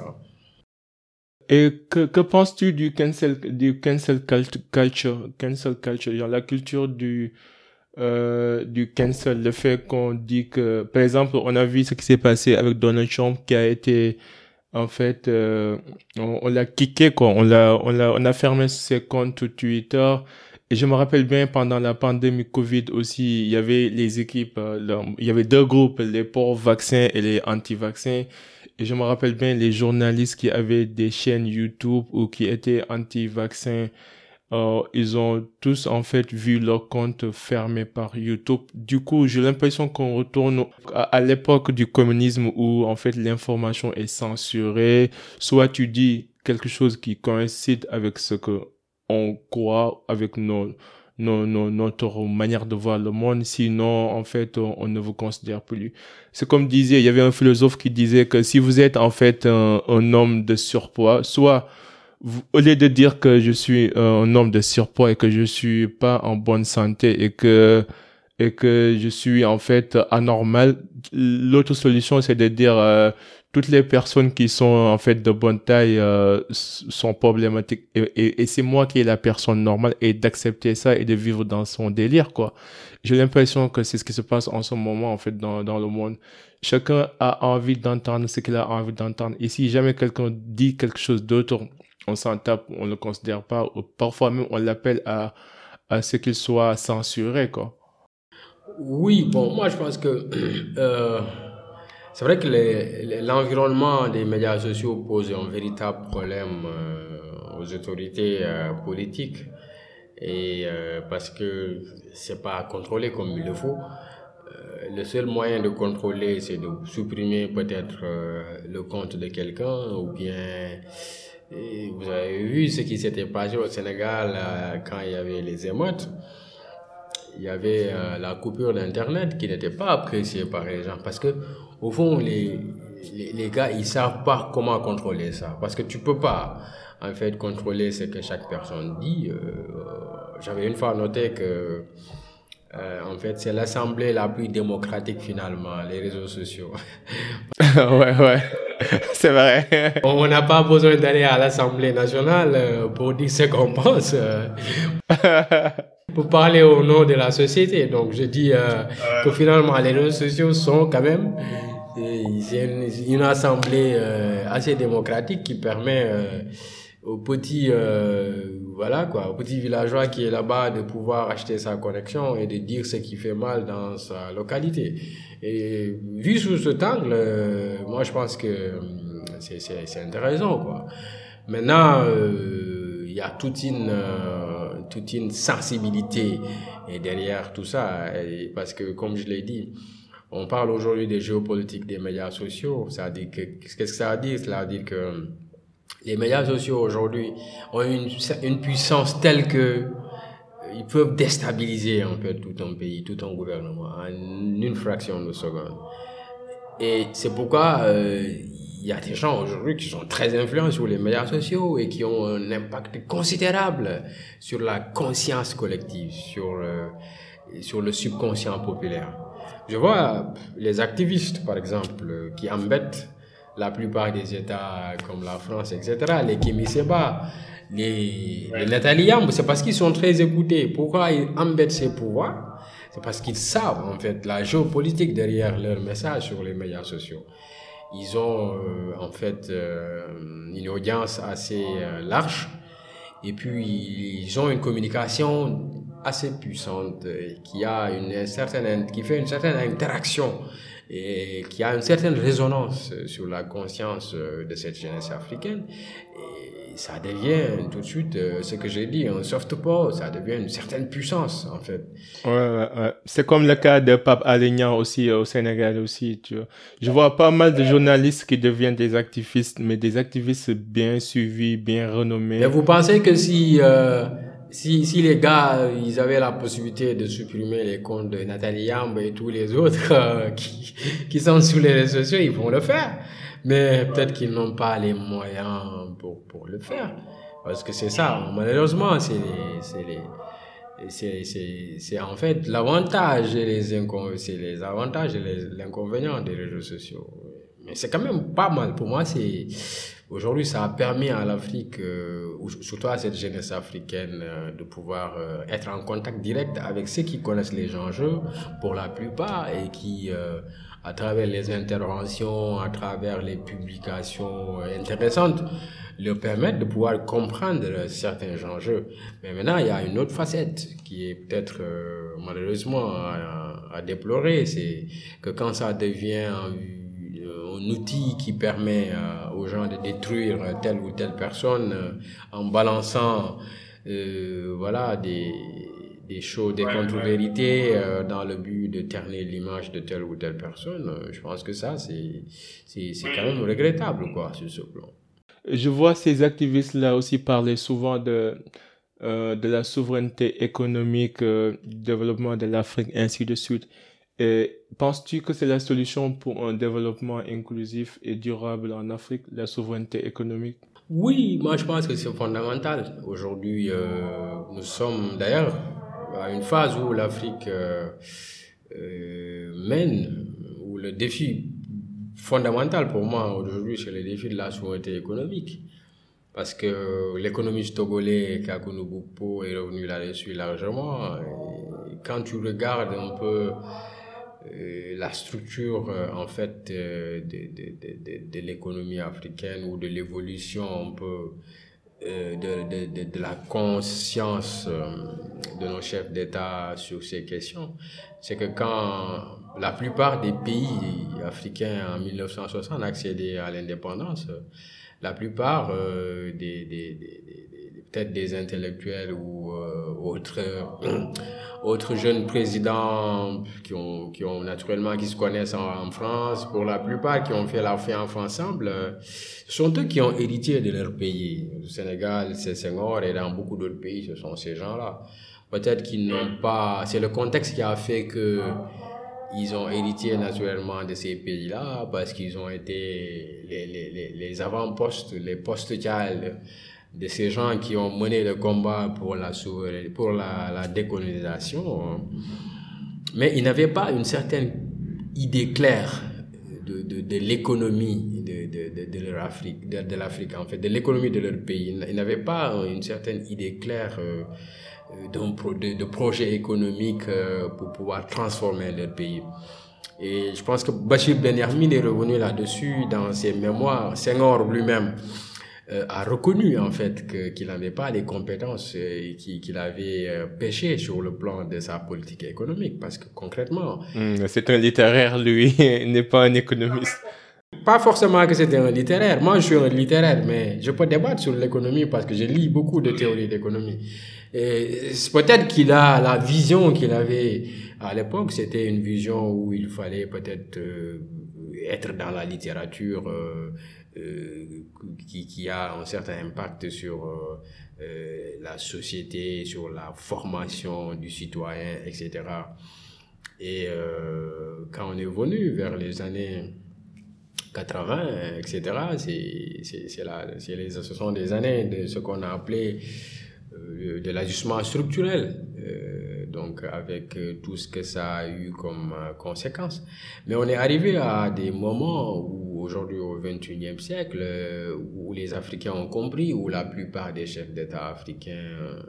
Et que, que penses-tu du cancel, du cancel culture, cancel culture, genre la culture du, euh, du cancel, le fait qu'on dit que, par exemple, on a vu ce qui s'est passé avec Donald Trump qui a été, en fait, euh, on, l'a kické, quoi. On l'a, on l'a, on a fermé ses comptes Twitter et je me rappelle bien pendant la pandémie Covid aussi, il y avait les équipes, euh, il y avait deux groupes, les pour vaccins et les anti-vaccins. Et je me rappelle bien les journalistes qui avaient des chaînes YouTube ou qui étaient anti-vaccins euh, ils ont tous en fait vu leur compte fermé par YouTube. Du coup, j'ai l'impression qu'on retourne à, l'époque du communisme où en fait l'information est censurée. Soit tu dis quelque chose qui coïncide avec ce que on croit, avec nos nos, nos, notre manière de voir le monde, sinon en fait on, ne vous considère plus. C'est comme disait, il y avait un philosophe qui disait que si vous êtes en fait un, un homme de surpoids, soit au lieu de dire que je suis un homme de surpoids et que je suis pas en bonne santé et que et que je suis en fait anormal, l'autre solution c'est de dire euh, toutes les personnes qui sont en fait de bonne taille euh, sont problématiques et, et, c'est moi qui est la personne normale et d'accepter ça et de vivre dans son délire quoi. J'ai l'impression que c'est ce qui se passe en ce moment en fait dans, dans le monde. Chacun a envie d'entendre ce qu'il a envie d'entendre et si jamais quelqu'un dit quelque chose d'autre, on ne le considère pas parfois même on l'appelle à, ce qu'il soit censuré quoi. Oui, bon, moi je pense que euh, c'est vrai que l'environnement des médias sociaux pose un véritable problème euh, aux autorités euh, politiques et parce que c'est pas contrôlé comme il le faut. le seul moyen de contrôler, c'est de supprimer peut-être le compte de quelqu'un ou bien vous avez vu ce qui s'était passé au Sénégal quand il y avait les émeutes il y avait la coupure d'Internet qui n'était pas appréciée par les gens parce que au fond, les, les, gars, ils savent pas comment contrôler ça. Parce que tu peux pas, en fait, contrôler ce que chaque personne dit. Euh, J'avais une fois noté que, euh, en fait, c'est l'assemblée la plus démocratique finalement, les réseaux sociaux. ouais, ouais, c'est vrai. On n'a pas besoin d'aller à l'Assemblée nationale euh, pour dire ce qu'on pense. pour parler au nom de la société. Donc je dis euh, que finalement les réseaux sociaux sont quand même c'est une, une, assemblée euh, assez démocratique qui permet euh, aux petits euh, voilà quoi, aux petits villageois qui est là-bas de pouvoir acheter sa connexion et de dire ce qui fait mal dans sa localité. Et vu sous cet angle, moi je pense que c'est c'est intéressant quoi. Maintenant il y a toute une toute une sensibilité derrière tout ça parce que comme je l'ai dit on parle aujourd'hui des géopolitiques des médias sociaux. Ça dit que, qu'est-ce que ça veut dire? Cela veut dire que les médias sociaux aujourd'hui ont une, une puissance telle que euh, ils peuvent déstabiliser en fait tout un pays, tout un gouvernement en une fraction de seconde. Et c'est pourquoi euh, il y a des gens aujourd'hui qui sont très influents sur les médias sociaux et qui ont un impact considérable sur la conscience collective, sur, euh, sur le subconscient populaire. Je vois les activistes, par exemple, qui embêtent la plupart des États comme la France, etc., les Kémy les, les Nathalie c'est parce qu'ils sont très écoutés. Pourquoi ils embêtent ces pouvoirs? C'est parce qu'ils savent, en fait, la géopolitique derrière leur message sur les médias sociaux. Ils ont, euh, en fait, euh, une audience assez euh, large et puis ils ont une communication assez puissante, qui a une certaine, qui fait une certaine interaction et qui a une certaine résonance sur la conscience de cette jeunesse africaine. Et ça devient tout de suite euh, ce que j'ai dit, un soft power, ça devient une certaine puissance en fait. Ouais, ouais, ouais. C'est comme le cas de Pape Alignan aussi au Sénégal aussi, tu vois. Je vois pas mal de journalistes qui deviennent des activistes, mais des activistes bien suivis, bien renommés. Mais vous pensez que si euh, si, si les gars, ils avaient la possibilité de supprimer les comptes de Nathalie Yamb et tous les autres euh, qui, qui sont sur les réseaux sociaux, ils vont le faire. Mais peut-être qu'ils n'ont pas les moyens pour, pour le faire. Parce que c'est ça, malheureusement, c'est les, c'est en fait l'avantage et les c'est les avantages et les, inconvénients des réseaux sociaux. Mais c'est quand même pas mal. Pour moi, c'est, Aujourd'hui, ça a permis à l'Afrique, euh, surtout à cette jeunesse africaine, euh, de pouvoir euh, être en contact direct avec ceux qui connaissent les enjeux pour la plupart et qui, euh, à travers les interventions, à travers les publications intéressantes, leur permettent de pouvoir comprendre certains enjeux. Mais maintenant, il y a une autre facette qui est peut-être malheureusement à, à déplorer, c'est que quand ça devient un outil qui permet euh, aux gens de détruire telle ou telle personne euh, en balançant voilà, des, des choses, des contre-vérités dans le but de ternir l'image de telle ou telle personne. je pense que ça, c'est, c'est, c'est quand même regrettable, quoi, sur ce plan. Je vois ces activistes-là aussi parler souvent de, euh, de la souveraineté économique, euh, du développement de l'Afrique, ainsi de suite. Penses-tu que c'est la solution pour un développement inclusif et durable en Afrique, la souveraineté économique? Oui, moi je pense que c'est fondamental. Aujourd'hui, euh, nous sommes d'ailleurs à une phase où l'Afrique mène, où le défi fondamental pour moi aujourd'hui, c'est le défi de la souveraineté économique. Parce que l'économiste togolais Kakuno Bukpo est revenu là-dessus largement. quand tu regardes un peu euh, la structure euh, en fait de, de, de, de l'économie africaine ou de l'évolution un peu euh, de, la conscience de nos chefs d'État sur ces questions, c'est que quand la plupart des pays africains en 1960 accédaient à l'indépendance, la plupart euh, des, peut-être des intellectuels ou euh, autres autres jeunes présidents qui ont qui ont naturellement qui se connaissent en, France pour la plupart qui ont fait la France ensemble euh, ce sont eux qui ont hérité de leur pays. Au Sénégal c'est Senghor et dans beaucoup d'autres pays ce sont ces gens-là. Peut-être qu'ils n'ont pas c'est le contexte qui a fait que ils ont hérité naturellement de ces pays-là parce qu'ils ont été les, les, les avant-postes, les postes de ces gens qui ont mené le combat pour la, pour la, décolonisation. Mais ils n'avaient pas une certaine idée claire de, de, l'économie de, de, leur Afrique, de, l'Afrique en fait, de l'économie de leur pays. Ils n'avaient pas une certaine idée claire. Euh, de, de projets économiques euh, pour pouvoir transformer leur pays. Et je pense que Bachir Ben est revenu là-dessus dans ses mémoires. Senghor lui-même euh, a reconnu en fait qu'il n'avait pas les compétences et qu'il avait euh, péché sur le plan de sa politique économique. Parce que concrètement... Hmm, c'est un littéraire, lui, n'est pas un économiste. Pas forcément que c'était un littéraire. Moi, je suis un littéraire, mais je peux débattre sur l'économie parce que je lis beaucoup de théories d'économie. Et peut-être qu'il a la vision qu'il avait à l'époque, c'était une vision où il fallait peut-être euh, être dans la littérature euh, euh, qui, qui, a un certain impact sur euh, la société, sur la formation du citoyen, etc. Et quand on est venu vers les années 80, etc., c'est, ce sont des années de ce qu'on a appelé euh, de l'ajustement structurel, euh, donc avec euh, tout ce que ça a eu comme conséquence. Mais on est arrivé à des moments où aujourd'hui au 21e siècle, où les Africains ont compris, où la plupart des chefs d'État africains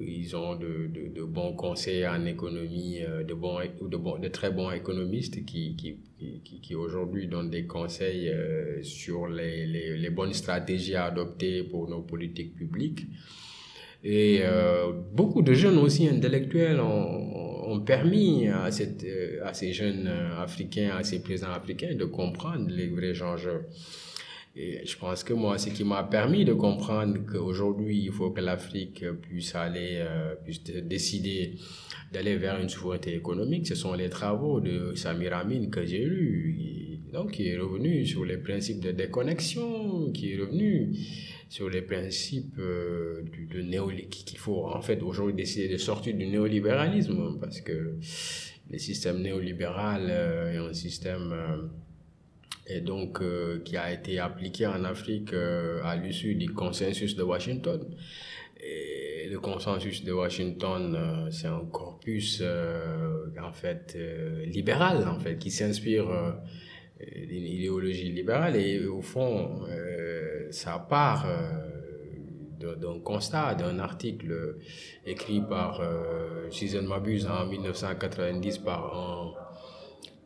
ils ont de, de, bons conseils en économie, de, bons, de, de très bons économistes qui, qui, qui, aujourd'hui donnent des conseils sur les, les, bonnes stratégies à adopter pour nos politiques publiques. Et euh, beaucoup de jeunes aussi intellectuels ont, ont permis à, cette, à ces jeunes africains, à ces présidents africains de comprendre les vrais enjeux. Et je pense que moi, ce qui m'a permis de comprendre qu'aujourd'hui, il faut que l'Afrique puisse aller, euh, puisse décider d'aller vers une souveraineté économique, ce sont les travaux de Samir Amin que j'ai lus. Donc, qui est revenu sur les principes de déconnexion, qui est revenu sur les principes euh, du, de qu'il faut en fait aujourd'hui décider de sortir du néolibéralisme parce que le système néolibéral euh, est un système euh, donc qui a été appliqué en Afrique à l'issue du consensus de Washington. Et le consensus de Washington, c'est un corpus en fait libéral en fait qui s'inspire d'une idéologie libérale et au fond ça part euh, d'un constat, d'un article écrit par, euh, si je m'abuse, en 1990 par un,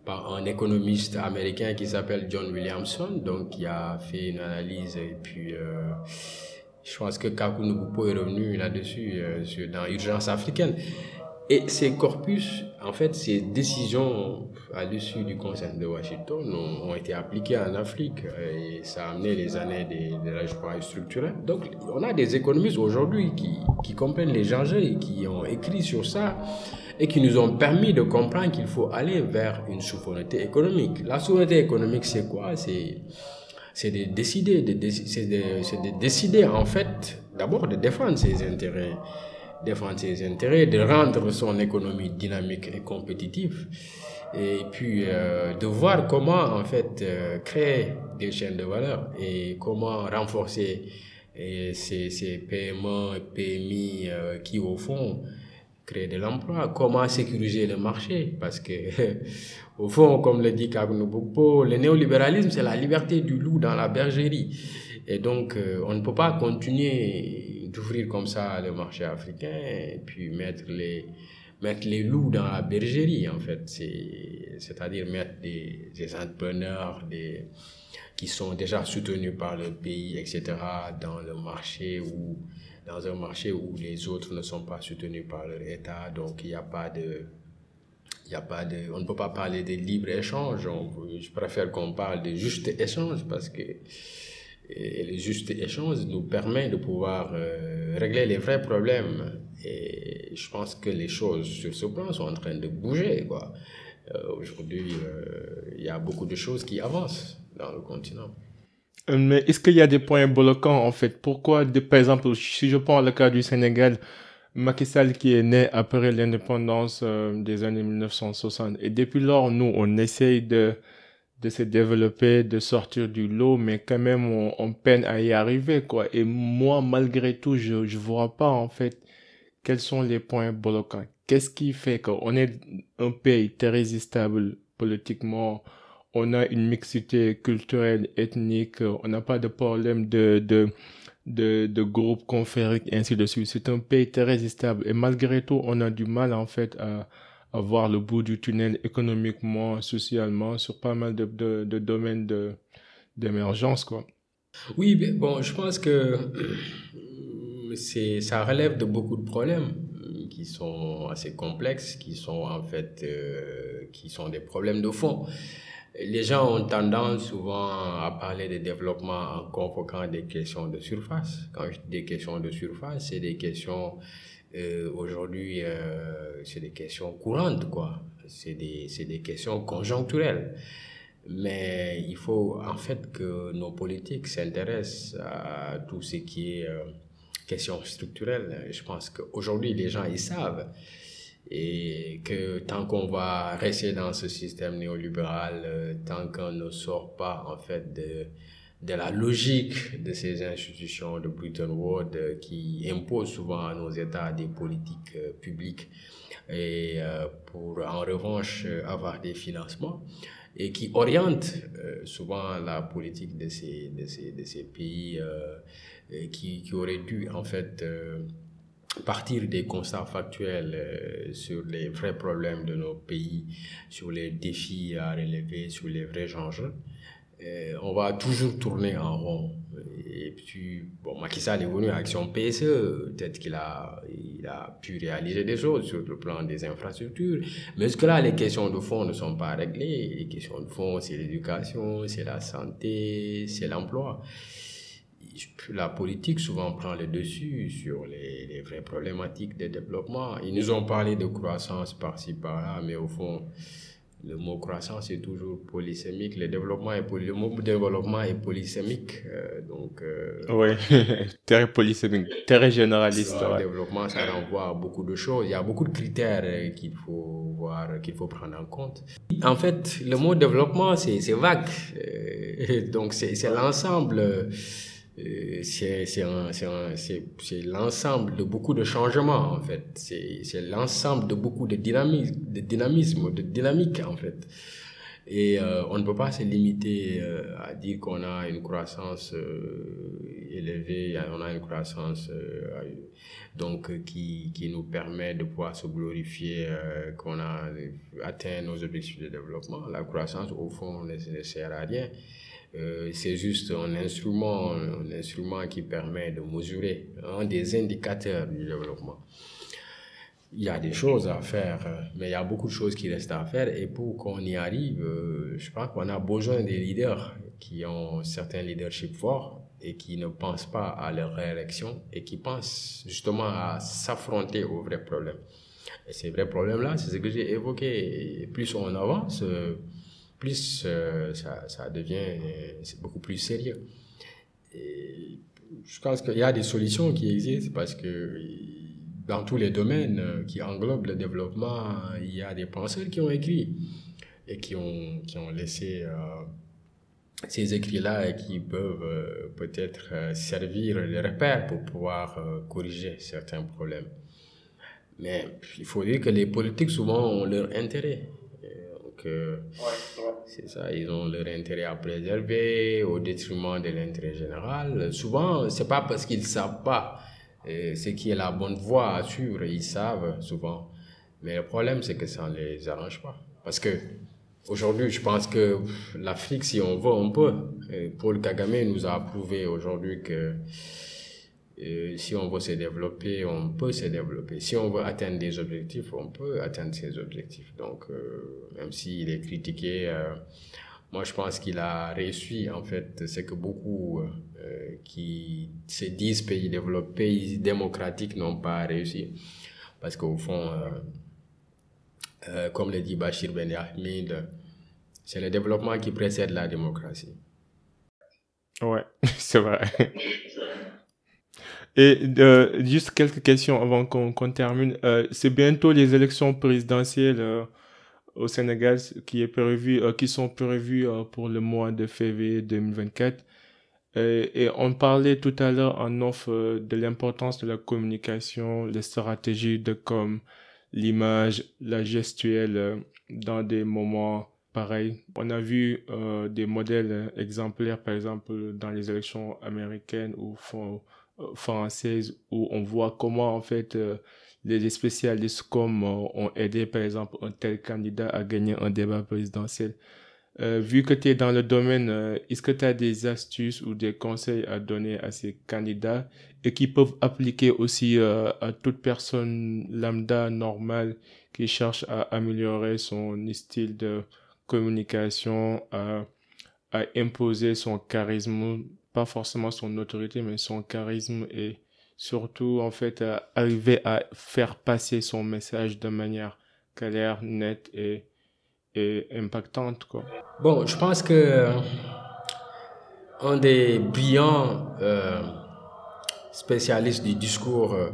par un économiste américain qui s'appelle John Williamson, donc qui a fait une analyse et puis euh, je pense que Kakou est revenu là-dessus euh, dans Urgence africaine. Et ces corpus, en fait, ces décisions à l'issue du Conseil de Washington ont, été appliquées en Afrique et ça a amené les années de, de l'âge structurel. Donc, on a des économistes aujourd'hui qui, comprennent les enjeux et qui ont écrit sur ça et qui nous ont permis de comprendre qu'il faut aller vers une souveraineté économique. La souveraineté économique, c'est quoi? C'est de décider, de, de, de, décider en fait d'abord de défendre ses intérêts, défendre ses intérêts, de rendre son économie dynamique et compétitive, et puis euh, de voir comment en fait euh, créer des chaînes de valeur et comment renforcer ces, ces PME PMI euh, qui au fond créer de l'emploi, comment sécuriser le marché, parce que au fond, comme le dit Kagno le néolibéralisme, c'est la liberté du loup dans la bergerie. Et donc, euh, on ne peut pas continuer d'ouvrir comme ça le marché africain et puis mettre les, mettre les loups dans la bergerie, en fait. C'est-à-dire mettre des, des entrepreneurs des, qui sont déjà soutenus par le pays, etc., dans le marché où dans un marché où les autres ne sont pas soutenus par l'État, donc il n'y a pas de... Il y a pas de, on ne peut pas parler de libre-échange, je préfère qu'on parle de juste échange parce que le juste échange nous permet de pouvoir euh, régler les vrais problèmes. Et je pense que les choses sur ce plan sont en train de bouger. Euh, Aujourd'hui, euh, il y a beaucoup de choses qui avancent dans le continent. Mais est-ce qu'il y a des points bloquants en fait? Pourquoi, par exemple, si je prends le cas du Sénégal, Macky Sall qui est né après l'indépendance des années 1960, et depuis lors, nous, on essaye de, de se développer, de sortir du lot, mais quand même, on, peine à y arriver, quoi. Et moi, malgré tout, je ne vois pas en fait quels sont les points bloquants. Qu'est-ce qui fait qu'on est un pays très stable politiquement on a une mixité culturelle, ethnique, on n'a pas de problème de, de, de, de groupes confériques, ainsi de suite. C'est un pays très résistable et malgré tout, on a du mal en fait à voir le bout du tunnel économiquement, socialement, sur pas mal de, domaines d'émergence, quoi. Oui, bon, je pense que c'est, ça relève de beaucoup de problèmes qui sont assez complexes, qui sont en fait, euh, qui sont des problèmes de fond. Les gens ont tendance souvent à parler de développement en convoquant des questions de surface. Quand je dis des questions de surface, c'est des questions euh, aujourd'hui, euh, c'est des questions courantes, quoi. C'est des, des questions conjoncturelles. Mais il faut en fait que nos politiques s'intéressent à tout ce qui est euh, question structurelle. Je pense qu'aujourd'hui, les gens, ils savent et que tant qu'on va rester dans ce système néolibéral, euh, tant qu'on ne sort pas en fait de, de la logique de ces institutions de Bretton Woods euh, qui imposent souvent à nos États des politiques euh, publiques et pour en revanche avoir des financements et qui orientent souvent la politique de ces, de ces, de ces pays qui, qui auraient dû en fait partir des constats factuels euh, sur les vrais problèmes de nos pays, sur les défis à relever, sur les vrais enjeux, euh, on va toujours tourner en rond. Et puis, bon, Macky est venu avec son PSE, peut-être qu'il a, il a pu réaliser des choses sur le plan des infrastructures, mais ce que là, les questions de fond ne sont pas réglées. Les questions de fond, c'est l'éducation, c'est la santé, c'est l'emploi la politique souvent prend le dessus sur les, les, vraies problématiques de développement. Ils nous ont parlé de croissance par-ci par-là, mais au fond, le mot croissance est toujours polysémique. Le développement est le mot développement est polysémique, euh, donc. Euh, oui, très polysémique, très généraliste. Le développement, ça renvoie à beaucoup de choses. Il y a beaucoup de critères euh, qu'il faut voir, qu'il faut prendre en compte. En fait, le mot développement, c'est vague, donc c'est l'ensemble c'est l'ensemble de beaucoup de changements, en fait. C'est l'ensemble de beaucoup de dynamisme, de dynamisme, de dynamique, en fait. Et euh, on ne peut pas se limiter euh, à dire qu'on a une croissance euh, élevée, on a une croissance donc qui, qui nous permet de pouvoir se glorifier qu'on a atteint nos objectifs de développement. La croissance, au fond, ne sert à rien. Euh, c'est juste un instrument, un instrument qui permet de mesurer un des indicateurs du développement. il y a des choses à faire, mais il y a beaucoup de choses qui restent à faire. Et pour qu'on y arrive, je pense qu'on a besoin des leaders qui ont certains leadership forts et qui ne pensent pas à leur réélection et qui pensent justement à s'affronter aux vrais problèmes. Et ces vrais problèmes-là, c'est ce que j'ai évoqué. plus on avance, plus euh, ça, ça, devient c'est beaucoup plus sérieux. Je pense qu'il y a des solutions qui existent parce que dans tous les domaines qui englobent le développement, il y a des penseurs qui ont écrit et qui ont, qui ont laissé euh, ces écrits-là et qui peuvent euh, peut-être servir de repères pour pouvoir corriger certains problèmes. Mais il faut dire que les politiques souvent ont leur intérêt. Donc, c'est ça, ils ont leur intérêt à préserver au détriment de l'intérêt général. Souvent, c'est pas parce qu'ils savent pas euh, ce qui est la bonne voie à suivre, ils savent souvent. Mais le problème, c'est que ça ne les arrange pas. Parce que aujourd'hui, je pense que l'Afrique, si on veut, on peut. Paul Kagame nous a prouvé aujourd'hui que si on veut se développer, on peut se développer. Si on veut atteindre des objectifs, on peut atteindre ces objectifs. Donc, euh, même s'il est critiqué, euh, moi je pense qu'il a réussi. En fait, c'est que beaucoup euh, qui se disent pays développés, pays démocratiques n'ont pas réussi. Parce qu'au fond, comme le dit Bachir Ben Ahmed, c'est le développement qui précède la démocratie. Ouais, c'est vrai. Et euh, juste quelques questions avant qu'on termine. Euh, c'est bientôt les élections présidentielles euh, au Sénégal qui, est prévu, qui sont prévues pour le mois de février 2024. Et, on parlait tout à l'heure en offre de l'importance de la communication, les stratégies de comme l'image, la gestuelle dans des moments pareils. On a vu des modèles exemplaires, par exemple, dans les élections américaines font française où on voit comment en fait euh, les spécialistes comme euh, ont aidé par exemple un tel candidat à gagner un débat présidentiel. Euh, vu que tu es dans le domaine, est-ce que tu as des astuces ou des conseils à donner à ces candidats et qui peuvent appliquer aussi à toute personne lambda normale qui cherche à améliorer son style de communication, à, à imposer son charisme pas forcément son autorité, mais son charisme et surtout, en fait, arriver à faire passer son message de manière claire, nette et, et impactante, quoi. Bon, je pense que euh, un des brillants euh, spécialistes du discours, euh,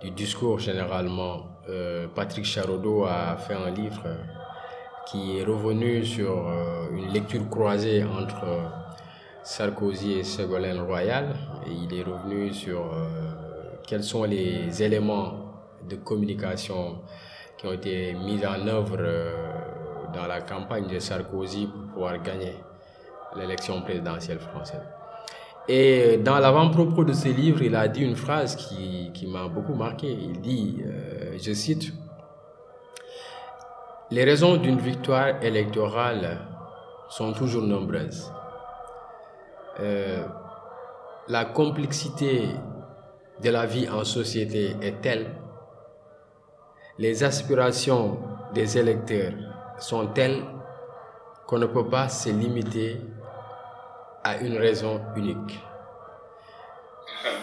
du discours généralement, Patrick Charodeau a fait un livre qui est revenu sur une lecture croisée entre Sarkozy et Ségolène Royal. Il est revenu sur euh, quels sont les éléments de communication qui ont été mis en œuvre euh, dans la campagne de Sarkozy pour pouvoir gagner l'élection présidentielle française. Et dans l'avant-propos de ce livre, il a dit une phrase qui, qui m'a beaucoup marqué. Il dit, euh, je cite, Les raisons d'une victoire électorale sont toujours nombreuses. Euh, la complexité de la vie en société est telle, les aspirations des électeurs sont telles qu'on ne peut pas se limiter à une raison unique.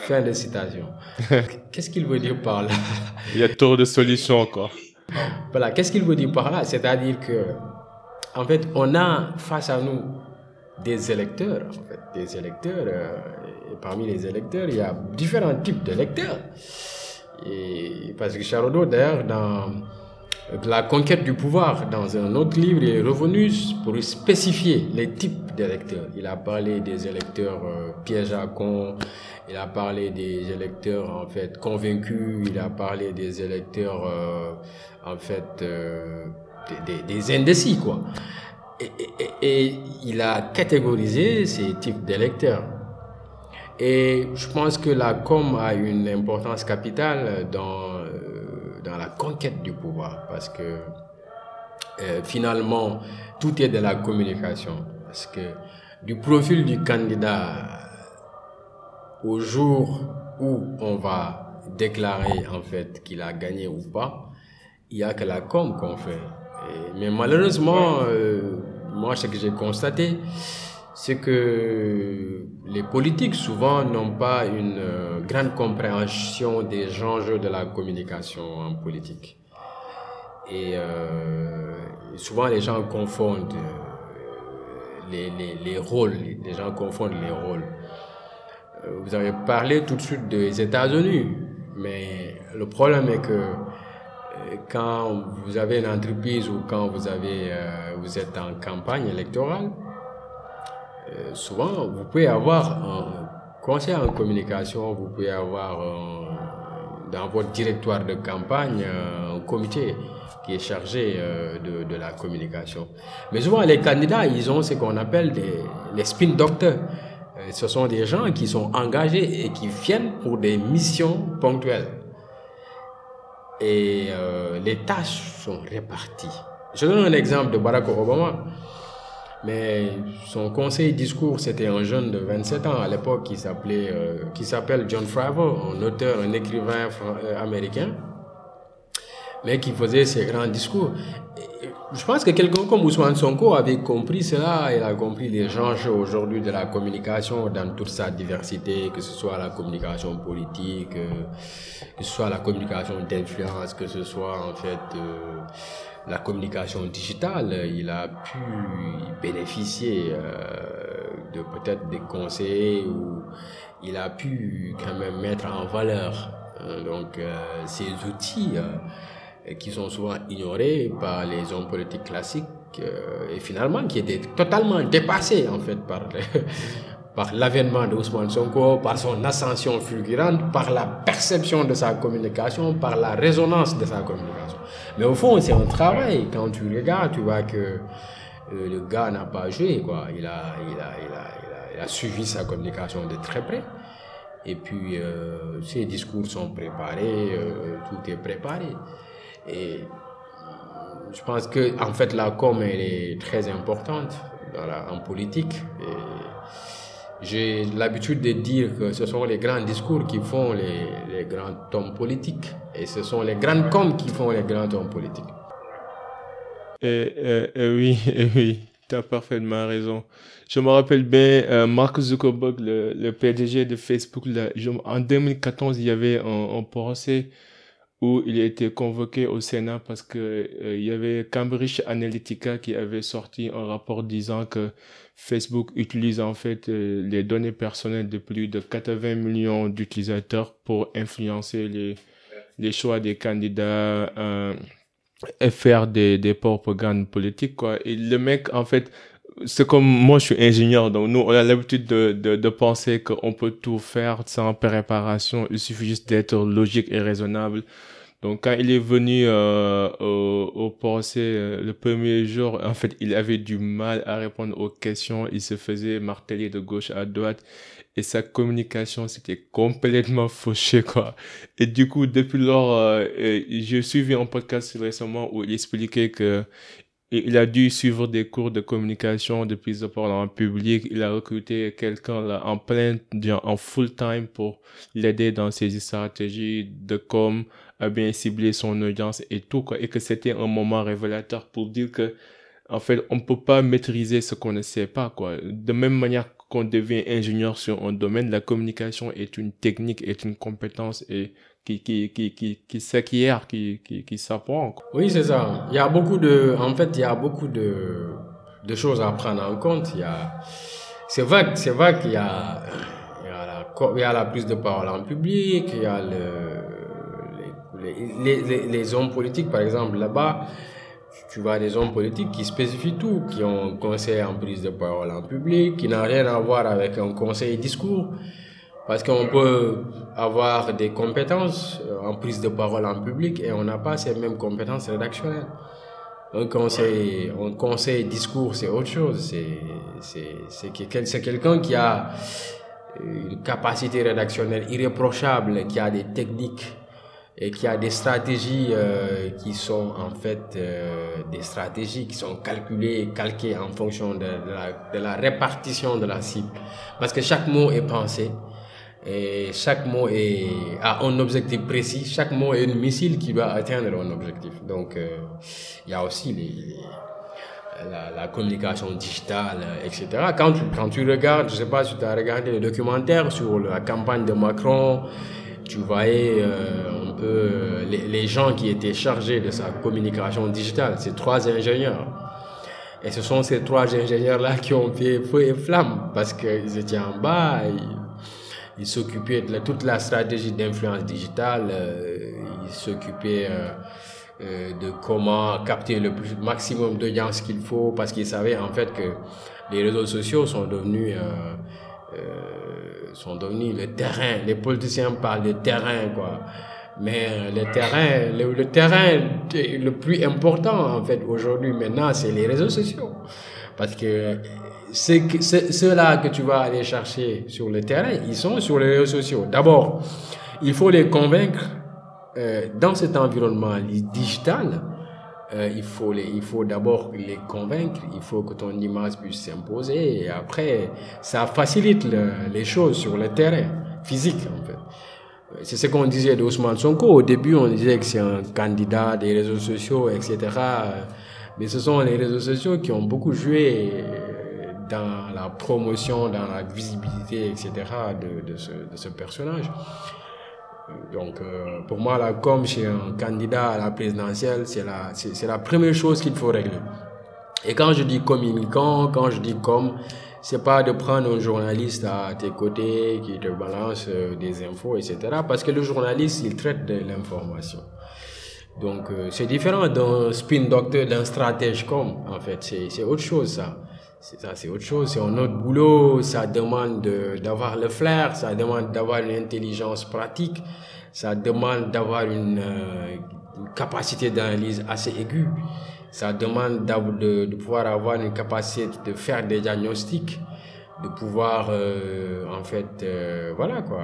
Fin de citation. Qu'est-ce qu'il veut dire par là? Il y a trop de solutions encore. Voilà, qu'est-ce qu'il veut dire par là? C'est-à-dire que, en fait, on a face à nous des électeurs, en fait, des électeurs. Euh, et parmi les électeurs, il y a différents types d'électeurs. Et parce que Charodot, d'ailleurs, dans la conquête du pouvoir, dans un autre livre, est revenu pour spécifier les types d'électeurs. Il a parlé des électeurs euh, pièges à con, il a parlé des électeurs en fait convaincus, il a parlé des électeurs euh, en fait des, des indécis quoi et, il a catégorisé ces types d'électeurs. Et je pense que la com a une importance capitale dans, euh, dans la conquête du pouvoir parce que euh, finalement, tout est de la communication. Parce que du profil du candidat au jour où on va déclarer en fait qu'il a gagné ou pas, il n'y a que la com qu'on fait. mais malheureusement, euh, moi, ce que j'ai constaté, c'est que les politiques souvent n'ont pas une euh, grande compréhension des enjeux de la communication en politique. Et euh, souvent les gens confondent les, les, les, rôles, les gens confondent les rôles. Vous avez parlé tout de suite des États-Unis, mais le problème est que quand vous avez une entreprise ou quand vous, avez, euh, êtes en campagne électorale, euh, souvent vous pouvez avoir un conseil en communication, vous pouvez avoir dans votre directoire de campagne un comité qui est chargé euh, de, la communication. Mais souvent les candidats, ils ont ce qu'on appelle les spin doctors. Ce sont des gens qui sont engagés et qui viennent pour des missions ponctuelles et euh, les tâches sont réparties. Je donne un exemple de Barack Obama. Mais son conseil discours, c'était un jeune de 27 ans à l'époque qui s'appelait, euh, s'appelle John Favreau, un auteur, un écrivain euh, américain, mais qui faisait ses grands discours je pense que quelqu'un comme Ousmane Sonko avait compris cela, il a compris les enjeux aujourd'hui de la communication dans toute sa diversité, que ce soit la communication politique, euh, que ce soit la communication d'influence, que ce soit en fait euh, la communication digitale. Il a pu bénéficier euh, de peut-être des conseils ou il a pu quand même mettre en valeur donc ces outils qui sont souvent ignorés par les hommes politiques classiques euh, et finalement qui étaient totalement dépassés en fait par par l'avènement de Ousmane Sonko, par son ascension fulgurante, par la perception de sa communication, par la résonance de sa communication. Mais au fond, c'est un travail. Quand tu regardes, tu vois que euh, le gars n'a pas joué, quoi. Il a, il a, il a, suivi sa communication de très près. Et puis, euh, ses discours sont préparés, tout est préparé. Et je pense que en fait la com elle est très importante en politique. J'ai l'habitude de dire que ce sont les grands discours qui font les, les grands hommes politiques et ce sont les grandes com qui font les grands hommes politiques. Et, oui, oui, tu as parfaitement raison. Je me rappelle bien, euh, Mark Zuckerberg, le, PDG de Facebook, en 2014, il y avait un, un procès où il a été convoqué au Sénat parce que euh, il y avait Cambridge Analytica qui avait sorti un rapport disant que Facebook utilise en fait euh, les données personnelles de plus de 80 millions d'utilisateurs pour influencer les les choix des candidats euh, et faire des des propagandes politiques quoi. Et le mec en fait c'est comme moi je suis ingénieur donc nous on a l'habitude de, de, de penser qu'on peut tout faire sans préparation il suffit juste d'être logique et raisonnable donc quand il est venu euh, au, au procès euh, le premier jour, en fait, il avait du mal à répondre aux questions. Il se faisait marteler de gauche à droite et sa communication c'était complètement fauché quoi. Et du coup, depuis lors, euh, j'ai suivi un podcast récemment où il expliquait que il a dû suivre des cours de communication, de prise de parole en public. Il a recruté quelqu'un en plein, en full time pour l'aider dans ses stratégies de com, à bien cibler son audience et tout, quoi. Et que c'était un moment révélateur pour dire que, en fait, on peut pas maîtriser ce qu'on ne sait pas, quoi. De même manière qu'on devient ingénieur sur un domaine, la communication est une technique, est une compétence et qui, qui, qui, qui, qui s'acquiert, qui, qui, qui s'apprend. Oui, c'est ça. Il y a beaucoup de, en fait, il y a beaucoup de, de choses à prendre en compte. Il y a, c'est vrai, c'est vrai qu'il y a, il y a la, il y a la prise de parole en public, il y a le, les, les, les, hommes politiques, par exemple, là-bas, tu vois des hommes politiques qui spécifient tout, qui ont un conseil en prise de parole en public, qui n'a rien à voir avec un conseil discours. Parce qu'on peut avoir des compétences euh, en prise de parole en public et on n'a pas ces mêmes compétences rédactionnelles. Un conseil, un conseil discours, c'est autre chose. C'est quelqu'un qui a une capacité rédactionnelle irréprochable, qui a des techniques et qui a des stratégies euh, qui sont en fait euh, des stratégies qui sont calculées, calquées en fonction de, la, répartition de la cible. Parce que chaque mot est pensé. Et chaque mot est, a un objectif précis. Chaque mot est une missile qui doit atteindre un objectif. Donc, euh, il y a aussi les, la, la, communication digitale, etc. Quand tu, quand tu regardes, je ne sais pas si tu as regardé le documentaire sur la campagne de Macron, tu voyais euh, un peu les, les, gens qui étaient chargés de sa communication digitale. C'est trois ingénieurs. Et ce sont ces trois ingénieurs-là qui ont fait feu et flamme parce qu'ils étaient en bas. Il s'occupait de toute la stratégie d'influence digitale, euh, il s'occupait euh, euh, de comment capter le plus, maximum d'audience qu'il faut parce qu'il savait en fait que les réseaux sociaux sont devenus sont devenus le terrain. Les politiciens parlent de terrain quoi. Mais le terrain, le, le terrain le plus important en fait aujourd'hui maintenant, c'est les réseaux sociaux. Parce que ceux-là que tu vas aller chercher sur le terrain, ils sont sur les réseaux sociaux. D'abord, il faut les convaincre euh, dans cet environnement digital. Euh, il faut, faut d'abord les convaincre, il faut que ton image puisse s'imposer et après, ça facilite le, les choses sur le terrain physique en fait. C'est ce qu'on disait d'Ousmane Sonko. Au début, on disait que c'est un candidat des réseaux sociaux, etc. Mais ce sont les réseaux sociaux qui ont beaucoup joué dans la promotion, dans la visibilité, etc. de, ce, personnage. Donc, euh, pour moi, la com chez un candidat à la présidentielle, c'est la, c'est, la première chose qu'il faut régler. Et quand je dis communicant, quand je dis com, c'est pas de prendre un journaliste à tes côtés qui te balance euh, des infos, etc. Parce que le journaliste, il traite de l'information. Donc, euh, c'est différent d'un spin doctor, d'un stratège com, en fait. C'est autre chose, ça. C'est ça, c'est autre chose, c'est un autre boulot, ça demande d'avoir le flair, ça demande d'avoir une intelligence pratique, ça demande d'avoir une, euh, capacité d'analyse assez aiguë, ça demande de, pouvoir avoir une capacité de faire des diagnostics, de pouvoir euh, en fait, euh, voilà quoi,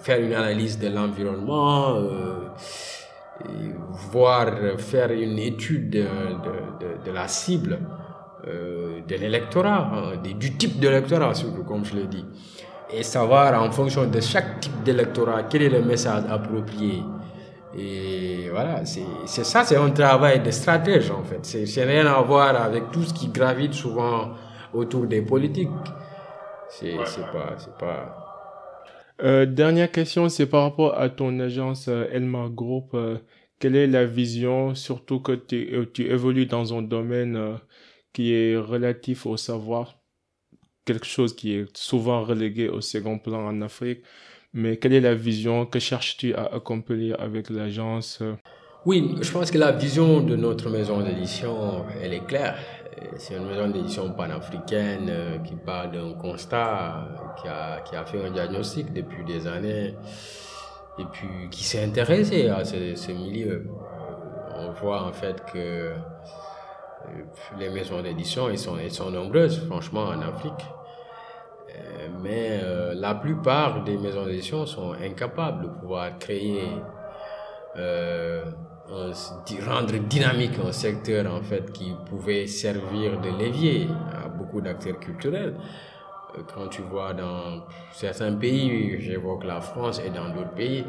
faire une analyse de l'environnement, voir, faire une étude de, de, de la cible euh, de l'électorat, hein, du type d'électorat surtout, comme je l'ai dit. Et savoir en fonction de chaque type d'électorat quel est le message approprié. Et voilà, c'est ça, c'est un travail de stratège en fait. C'est rien à voir avec tout ce qui gravite souvent autour des politiques. C'est ouais, pas. pas... Euh, dernière question, c'est par rapport à ton agence euh, Elmar Group. Euh, quelle est la vision, surtout que tu, euh, tu évolues dans un domaine euh, qui est relatif au savoir, quelque chose qui est souvent relégué au second plan en Afrique. Mais quelle est la vision? Que cherches-tu à accomplir avec l'agence? Oui, je pense que la vision de notre maison d'édition, elle est claire. C'est une maison d'édition panafricaine euh, qui part d'un constat, qui a, qui a fait un diagnostic depuis des années et puis qui s'est intéressé à ce, ce milieu. On voit en fait que les maisons d'édition, elles sont, elles sont nombreuses, franchement, en Afrique. Euh, mais euh, la plupart des maisons d'édition sont incapables de pouvoir créer, euh, rendre dynamique un secteur en fait qui pouvait servir de levier à beaucoup d'acteurs culturels. Euh, quand tu vois dans certains pays, j'évoque la France et dans d'autres pays,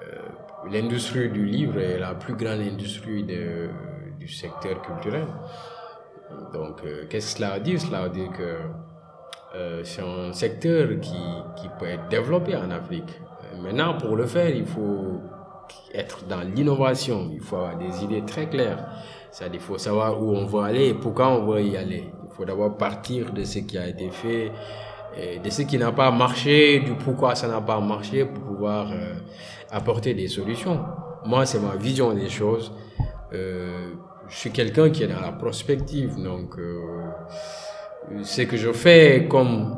euh, l'industrie du livre est la plus grande industrie de du secteur culturel. Donc, euh, qu'est-ce que cela veut dire? Cela veut dire que euh, c'est un secteur qui, qui peut être développé en Afrique. Maintenant, pour le faire, il faut être dans l'innovation, il faut avoir des idées très claires. Il faut savoir où on va aller et pourquoi on va y aller. Il faut d'abord partir de ce qui a été fait, de ce qui n'a pas marché, du pourquoi ça n'a pas marché pour pouvoir euh, apporter des solutions. Moi, c'est ma vision des choses. Je suis quelqu'un qui est dans la prospective, donc euh, ce que je fais comme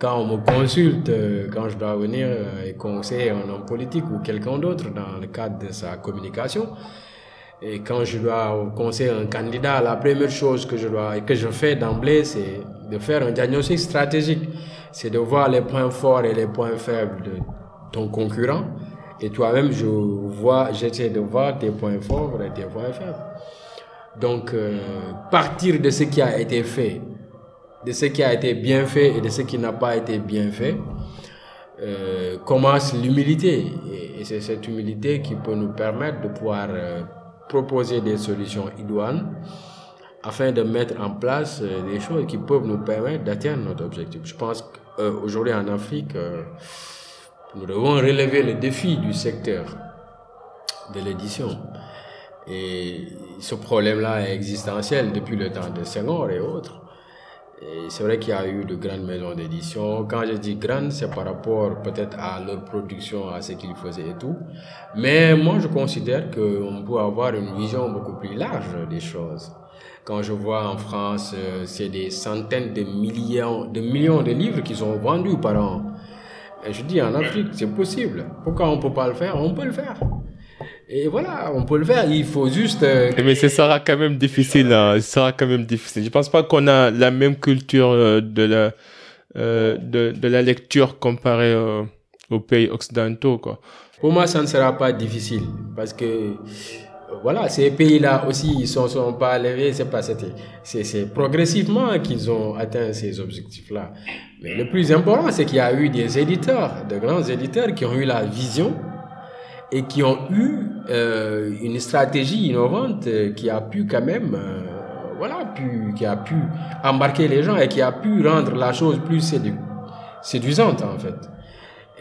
quand on me consulte, euh, quand je dois venir euh, et conseiller un homme politique ou quelqu'un d'autre dans le cadre de sa communication, et quand je dois conseiller un candidat, la première chose que je, dois, que je fais d'emblée, c'est de faire un diagnostic stratégique. C'est de voir les points forts et les points faibles de ton concurrent. Et toi-même, je vois, j'essaie de voir tes points forts et tes points faibles. Donc, euh, partir de ce qui a été fait, de ce qui a été bien fait et de ce qui n'a pas été bien fait, euh, commence l'humilité. Et, c'est cette humilité qui peut nous permettre de pouvoir euh, proposer des solutions idoines afin de mettre en place des choses qui peuvent nous permettre d'atteindre notre objectif. Je pense qu'aujourd'hui en Afrique, nous devons relever le défi du secteur de l'édition. Et ce problème-là est existentiel depuis le temps de Senghor et autres. Et c'est vrai qu'il y a eu de grandes maisons d'édition. Quand je dis grandes, c'est par rapport peut-être à leur production, à ce qu'ils faisaient et tout. Mais moi, je considère qu'on peut avoir une vision beaucoup plus large des choses. Quand je vois en France, euh, c'est des centaines de millions, de millions de livres qui sont vendus par an. Et je dis en Afrique, c'est possible. Pourquoi on ne peut pas le faire? On peut le faire. Et voilà, on peut le faire. Il faut juste. Euh, Mais ce sera quand même difficile. Hein. Ce sera quand même difficile. Je pense pas qu'on a la même culture euh, de la euh, de, de la lecture comparée aux pays occidentaux, quoi. Pour moi, ça ne sera pas difficile parce que voilà, ces pays-là aussi, ils sont, sont pas élevés. C'est pas c'est c'est progressivement qu'ils ont atteint ces objectifs-là. Mais le plus important, c'est qu'il y a eu des éditeurs, de grands éditeurs qui ont eu la vision et qui ont eu euh, une stratégie innovante qui a pu quand même, euh, voilà, pu, qui a pu embarquer les gens et qui a pu rendre la chose plus séduisante en fait.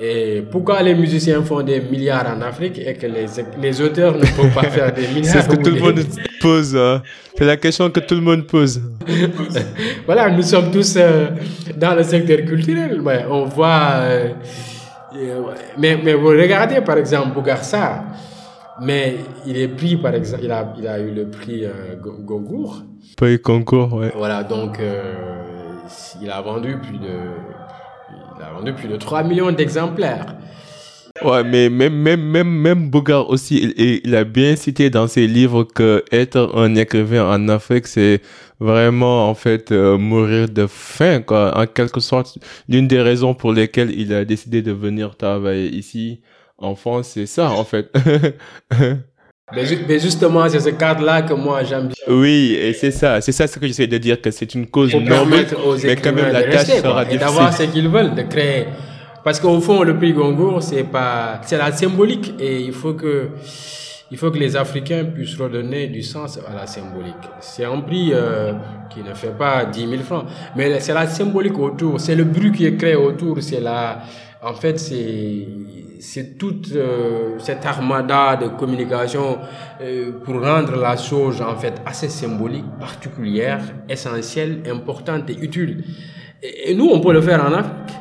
Et pourquoi les musiciens font des milliards en Afrique et que les, les auteurs ne peuvent pas faire des milliards C'est ce que tout le monde pose. Hein. C'est la question que tout le monde pose. voilà, nous sommes tous euh, dans le secteur culturel. Ouais, on voit mais, mais vous regardez par exemple Bougarsa, mais il est pris par exemple, il a, il a eu le prix euh, Goncourt. Prix concours, ouais. Voilà, donc euh, il a vendu plus de, il a vendu plus de 3 millions d'exemplaires. Ouais, mais même, même, même, même Bogart aussi, il, il, a bien cité dans ses livres que être un écrivain en Afrique, c'est vraiment, en fait, euh, mourir de faim, quoi. En quelque sorte, l'une des raisons pour lesquelles il a décidé de venir travailler ici, en France, c'est ça, en fait. mais, justement, c'est ce cadre-là que moi, j'aime bien. Oui, et c'est ça, c'est ça ce que j'essaie de dire, que c'est une cause noble, mais quand même la tâche sera difficile. d'avoir ce qu'ils veulent, de créer parce qu'au fond, le prix Goncourt, c'est pas, c'est la symbolique et il faut que, il faut que les Africains puissent redonner du sens à la symbolique. C'est un prix euh, qui ne fait pas 10 000 francs, mais c'est la symbolique autour, c'est le bruit qui est créé autour, c'est la, en fait, c'est, c'est toute euh, cette armada de communication euh, pour rendre la chose en fait assez symbolique, particulière, essentielle, importante et utile. et nous, on peut le faire en Afrique.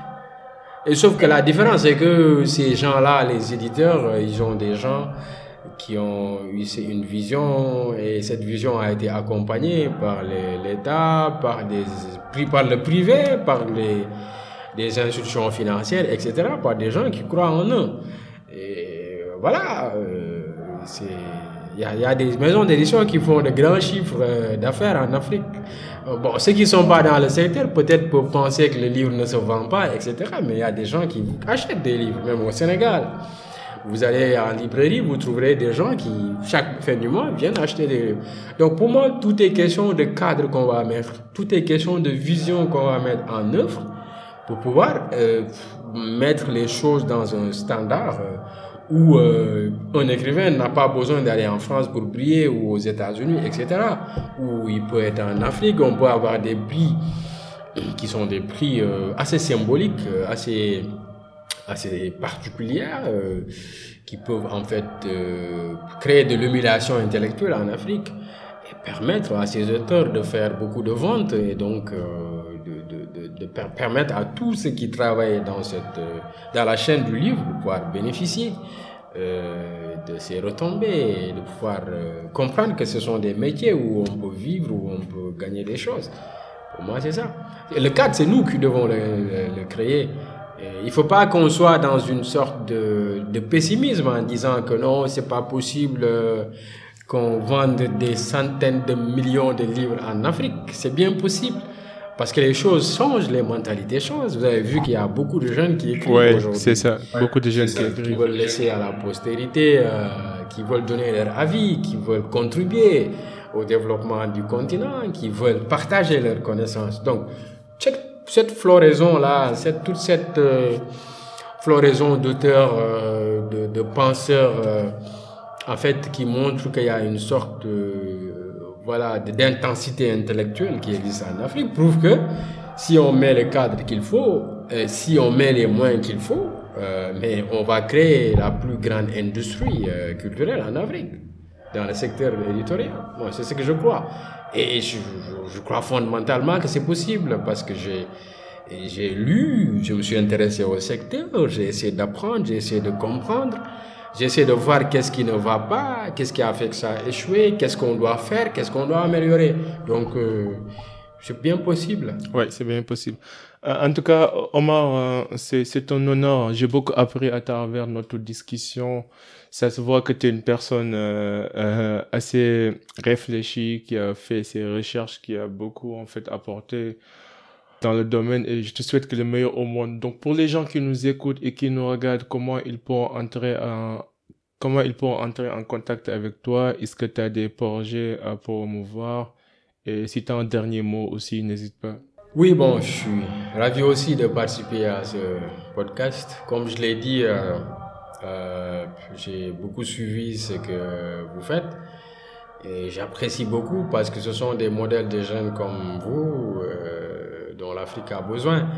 Et sauf que la différence, c'est que ces gens-là, les éditeurs, euh, ils ont des gens qui ont eu une vision et cette vision a été accompagnée par l'État, par le privé, par les institutions financières, etc., par des gens qui croient en eux. Et voilà, euh, il y, a, des maisons d'édition qui font de grands chiffres euh, d'affaires en Afrique. Euh, bon, ceux qui ne sont pas dans le secteur peut-être peuvent penser que le livre ne se vend pas, etc. Mais il y a des gens qui achètent des livres, même au Sénégal. Vous allez en librairie, vous trouverez des gens qui, chaque fin du mois, viennent acheter des livres. Donc pour moi, tout est question de cadre qu'on va mettre, tout est question de vision qu'on va mettre en œuvre pour pouvoir euh, mettre les choses dans un standard où euh, un écrivain n'a pas besoin d'aller en France pour briller ou aux États-Unis, etc. Où il peut être en Afrique, on peut avoir des prix qui sont des prix euh, assez symboliques, euh, assez, assez particuliers, qui peuvent en fait créer de l'humiliation intellectuelle en Afrique et permettre à ces auteurs de faire beaucoup de ventes et donc de, permettre à tous ceux qui travaillent dans, cette, dans la chaîne du livre de pouvoir bénéficier euh, de ces retombées et de pouvoir euh, comprendre que ce sont des métiers où on peut vivre, où on peut gagner des choses. Pour moi, c'est ça. Le cadre, c'est nous qui devons le, créer. il ne faut pas qu'on soit dans une sorte de, pessimisme en disant que non, c'est pas possible euh, qu'on vende des centaines de millions de livres en Afrique. C'est bien possible. Parce que les choses changent, les mentalités changent. Vous avez vu qu'il y a beaucoup de jeunes qui écrivent ouais, aujourd'hui. c'est ça. Beaucoup de jeunes qui, écrivent. qui veulent laisser à la postérité, euh, qui veulent donner leur avis, qui veulent contribuer au développement du continent, qui veulent partager leurs connaissances. Donc, cette, cette floraison-là, cette, toute cette... Euh, floraison d'auteurs, de, de, penseurs, en fait, qui montrent qu'il y a une sorte de, voilà, d'intensité intellectuelle qui existe en Afrique, prouve que si on met le cadre qu'il faut, si on met les moyens qu'il faut, euh, mais on va créer la plus grande industrie euh, culturelle en Afrique, dans le secteur éditorial. Moi, c'est ce que je crois. Et je, je, crois fondamentalement que c'est possible parce que j'ai j'ai lu, je me suis intéressé au secteur, j'ai essayé d'apprendre, j'ai essayé de comprendre, j'ai essayé de voir qu'est-ce qui ne va pas, qu'est-ce qui a fait que ça a échoué, qu'est-ce qu'on doit faire, qu'est-ce qu'on doit améliorer. Donc, euh, c'est bien possible. Oui, c'est bien possible. Euh, en tout cas, Omar, euh, c'est un honneur. J'ai beaucoup appris à travers notre discussion. Ça se voit que tu es une personne assez réfléchie, qui a fait ses recherches, qui a beaucoup en fait apporté dans le domaine et je te souhaite que le meilleur au monde. Donc pour les gens qui nous écoutent et qui nous regardent, comment ils pourront entrer en comment ils pourront entrer en contact avec toi? Est-ce que tu as des projets à promouvoir? Et si tu as un dernier mot aussi, n'hésite pas. Oui, bon, je suis ravi aussi de participer à ce podcast. Comme je l'ai dit, euh, euh, j'ai beaucoup suivi ce que vous faites et j'apprécie beaucoup parce que ce sont des modèles de jeunes comme vous euh, dont l'Afrique a besoin.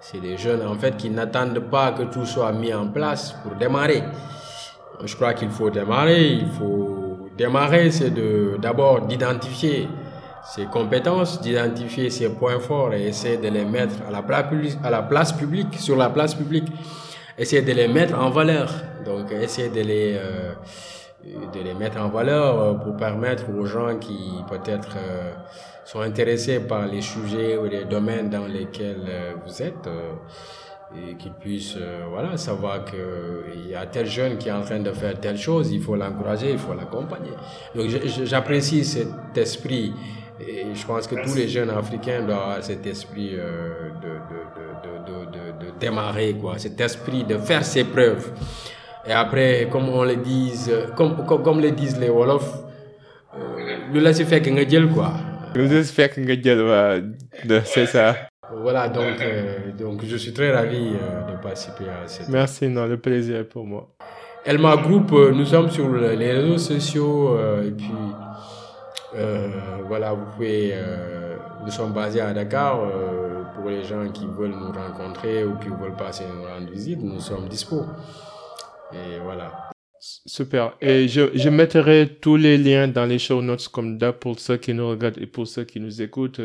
C'est des jeunes en fait qui n'attendent pas que tout soit mis en place pour démarrer. Je crois qu'il faut démarrer. Il faut démarrer, c'est d'abord d'identifier ses compétences, d'identifier ses points forts et essayer de les mettre à la, place, publique, sur la place publique, essayer de les mettre en valeur. Donc, essayer de les, euh, de les mettre en valeur euh, pour permettre aux gens qui peut-être euh, sont intéressés par les sujets ou les domaines dans lesquels vous êtes, et qu'ils puissent voilà, savoir qu'il y a tel jeune qui est en train de faire telle chose, il faut l'encourager, il faut l'accompagner. Donc j'apprécie cet esprit et je pense que tous les jeunes africains doivent avoir cet esprit euh, de, de, de, de, démarrer, quoi, cet esprit de faire ses preuves. Et après, comme on le dit, comme, comme, comme le disent les Wolofs, euh, le laisser faire jël quoi. Le laisser faire jël, c'est ça. Voilà, donc, euh, donc je suis très ravi de participer à cette. Merci, non, le plaisir est pour moi. Elma Group, nous sommes sur les réseaux sociaux et puis euh, voilà, vous pouvez. Euh, nous sommes basés à Dakar. Euh, pour les gens qui veulent nous rencontrer ou qui veulent passer nous rendre visite, nous sommes dispo. Et voilà. Super. Et je, je mettrai tous les liens dans les show notes comme d'hab pour ceux qui nous regardent et pour ceux qui nous écoutent.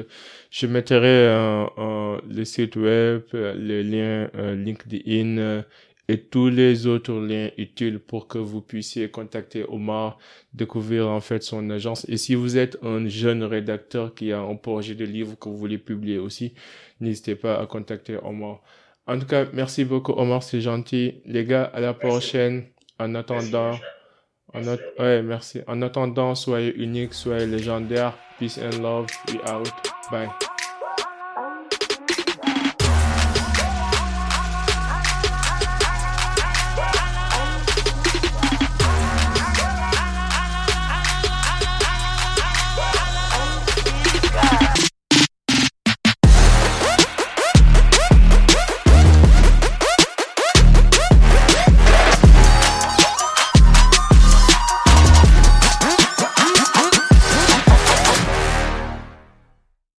Je mettrai euh, le site web, le lien LinkedIn et tous les autres liens utiles pour que vous puissiez contacter Omar, découvrir en fait son agence. Et si vous êtes un jeune rédacteur qui a un projet de livre que vous voulez publier aussi, n'hésitez pas à contacter Omar. En tout cas, merci beaucoup Omar, c'est gentil. Les gars, à la prochaine. En attendant, en ouais, merci. En attendant, soyez unique, soyez légendaire. Peace and love. We out. Bye.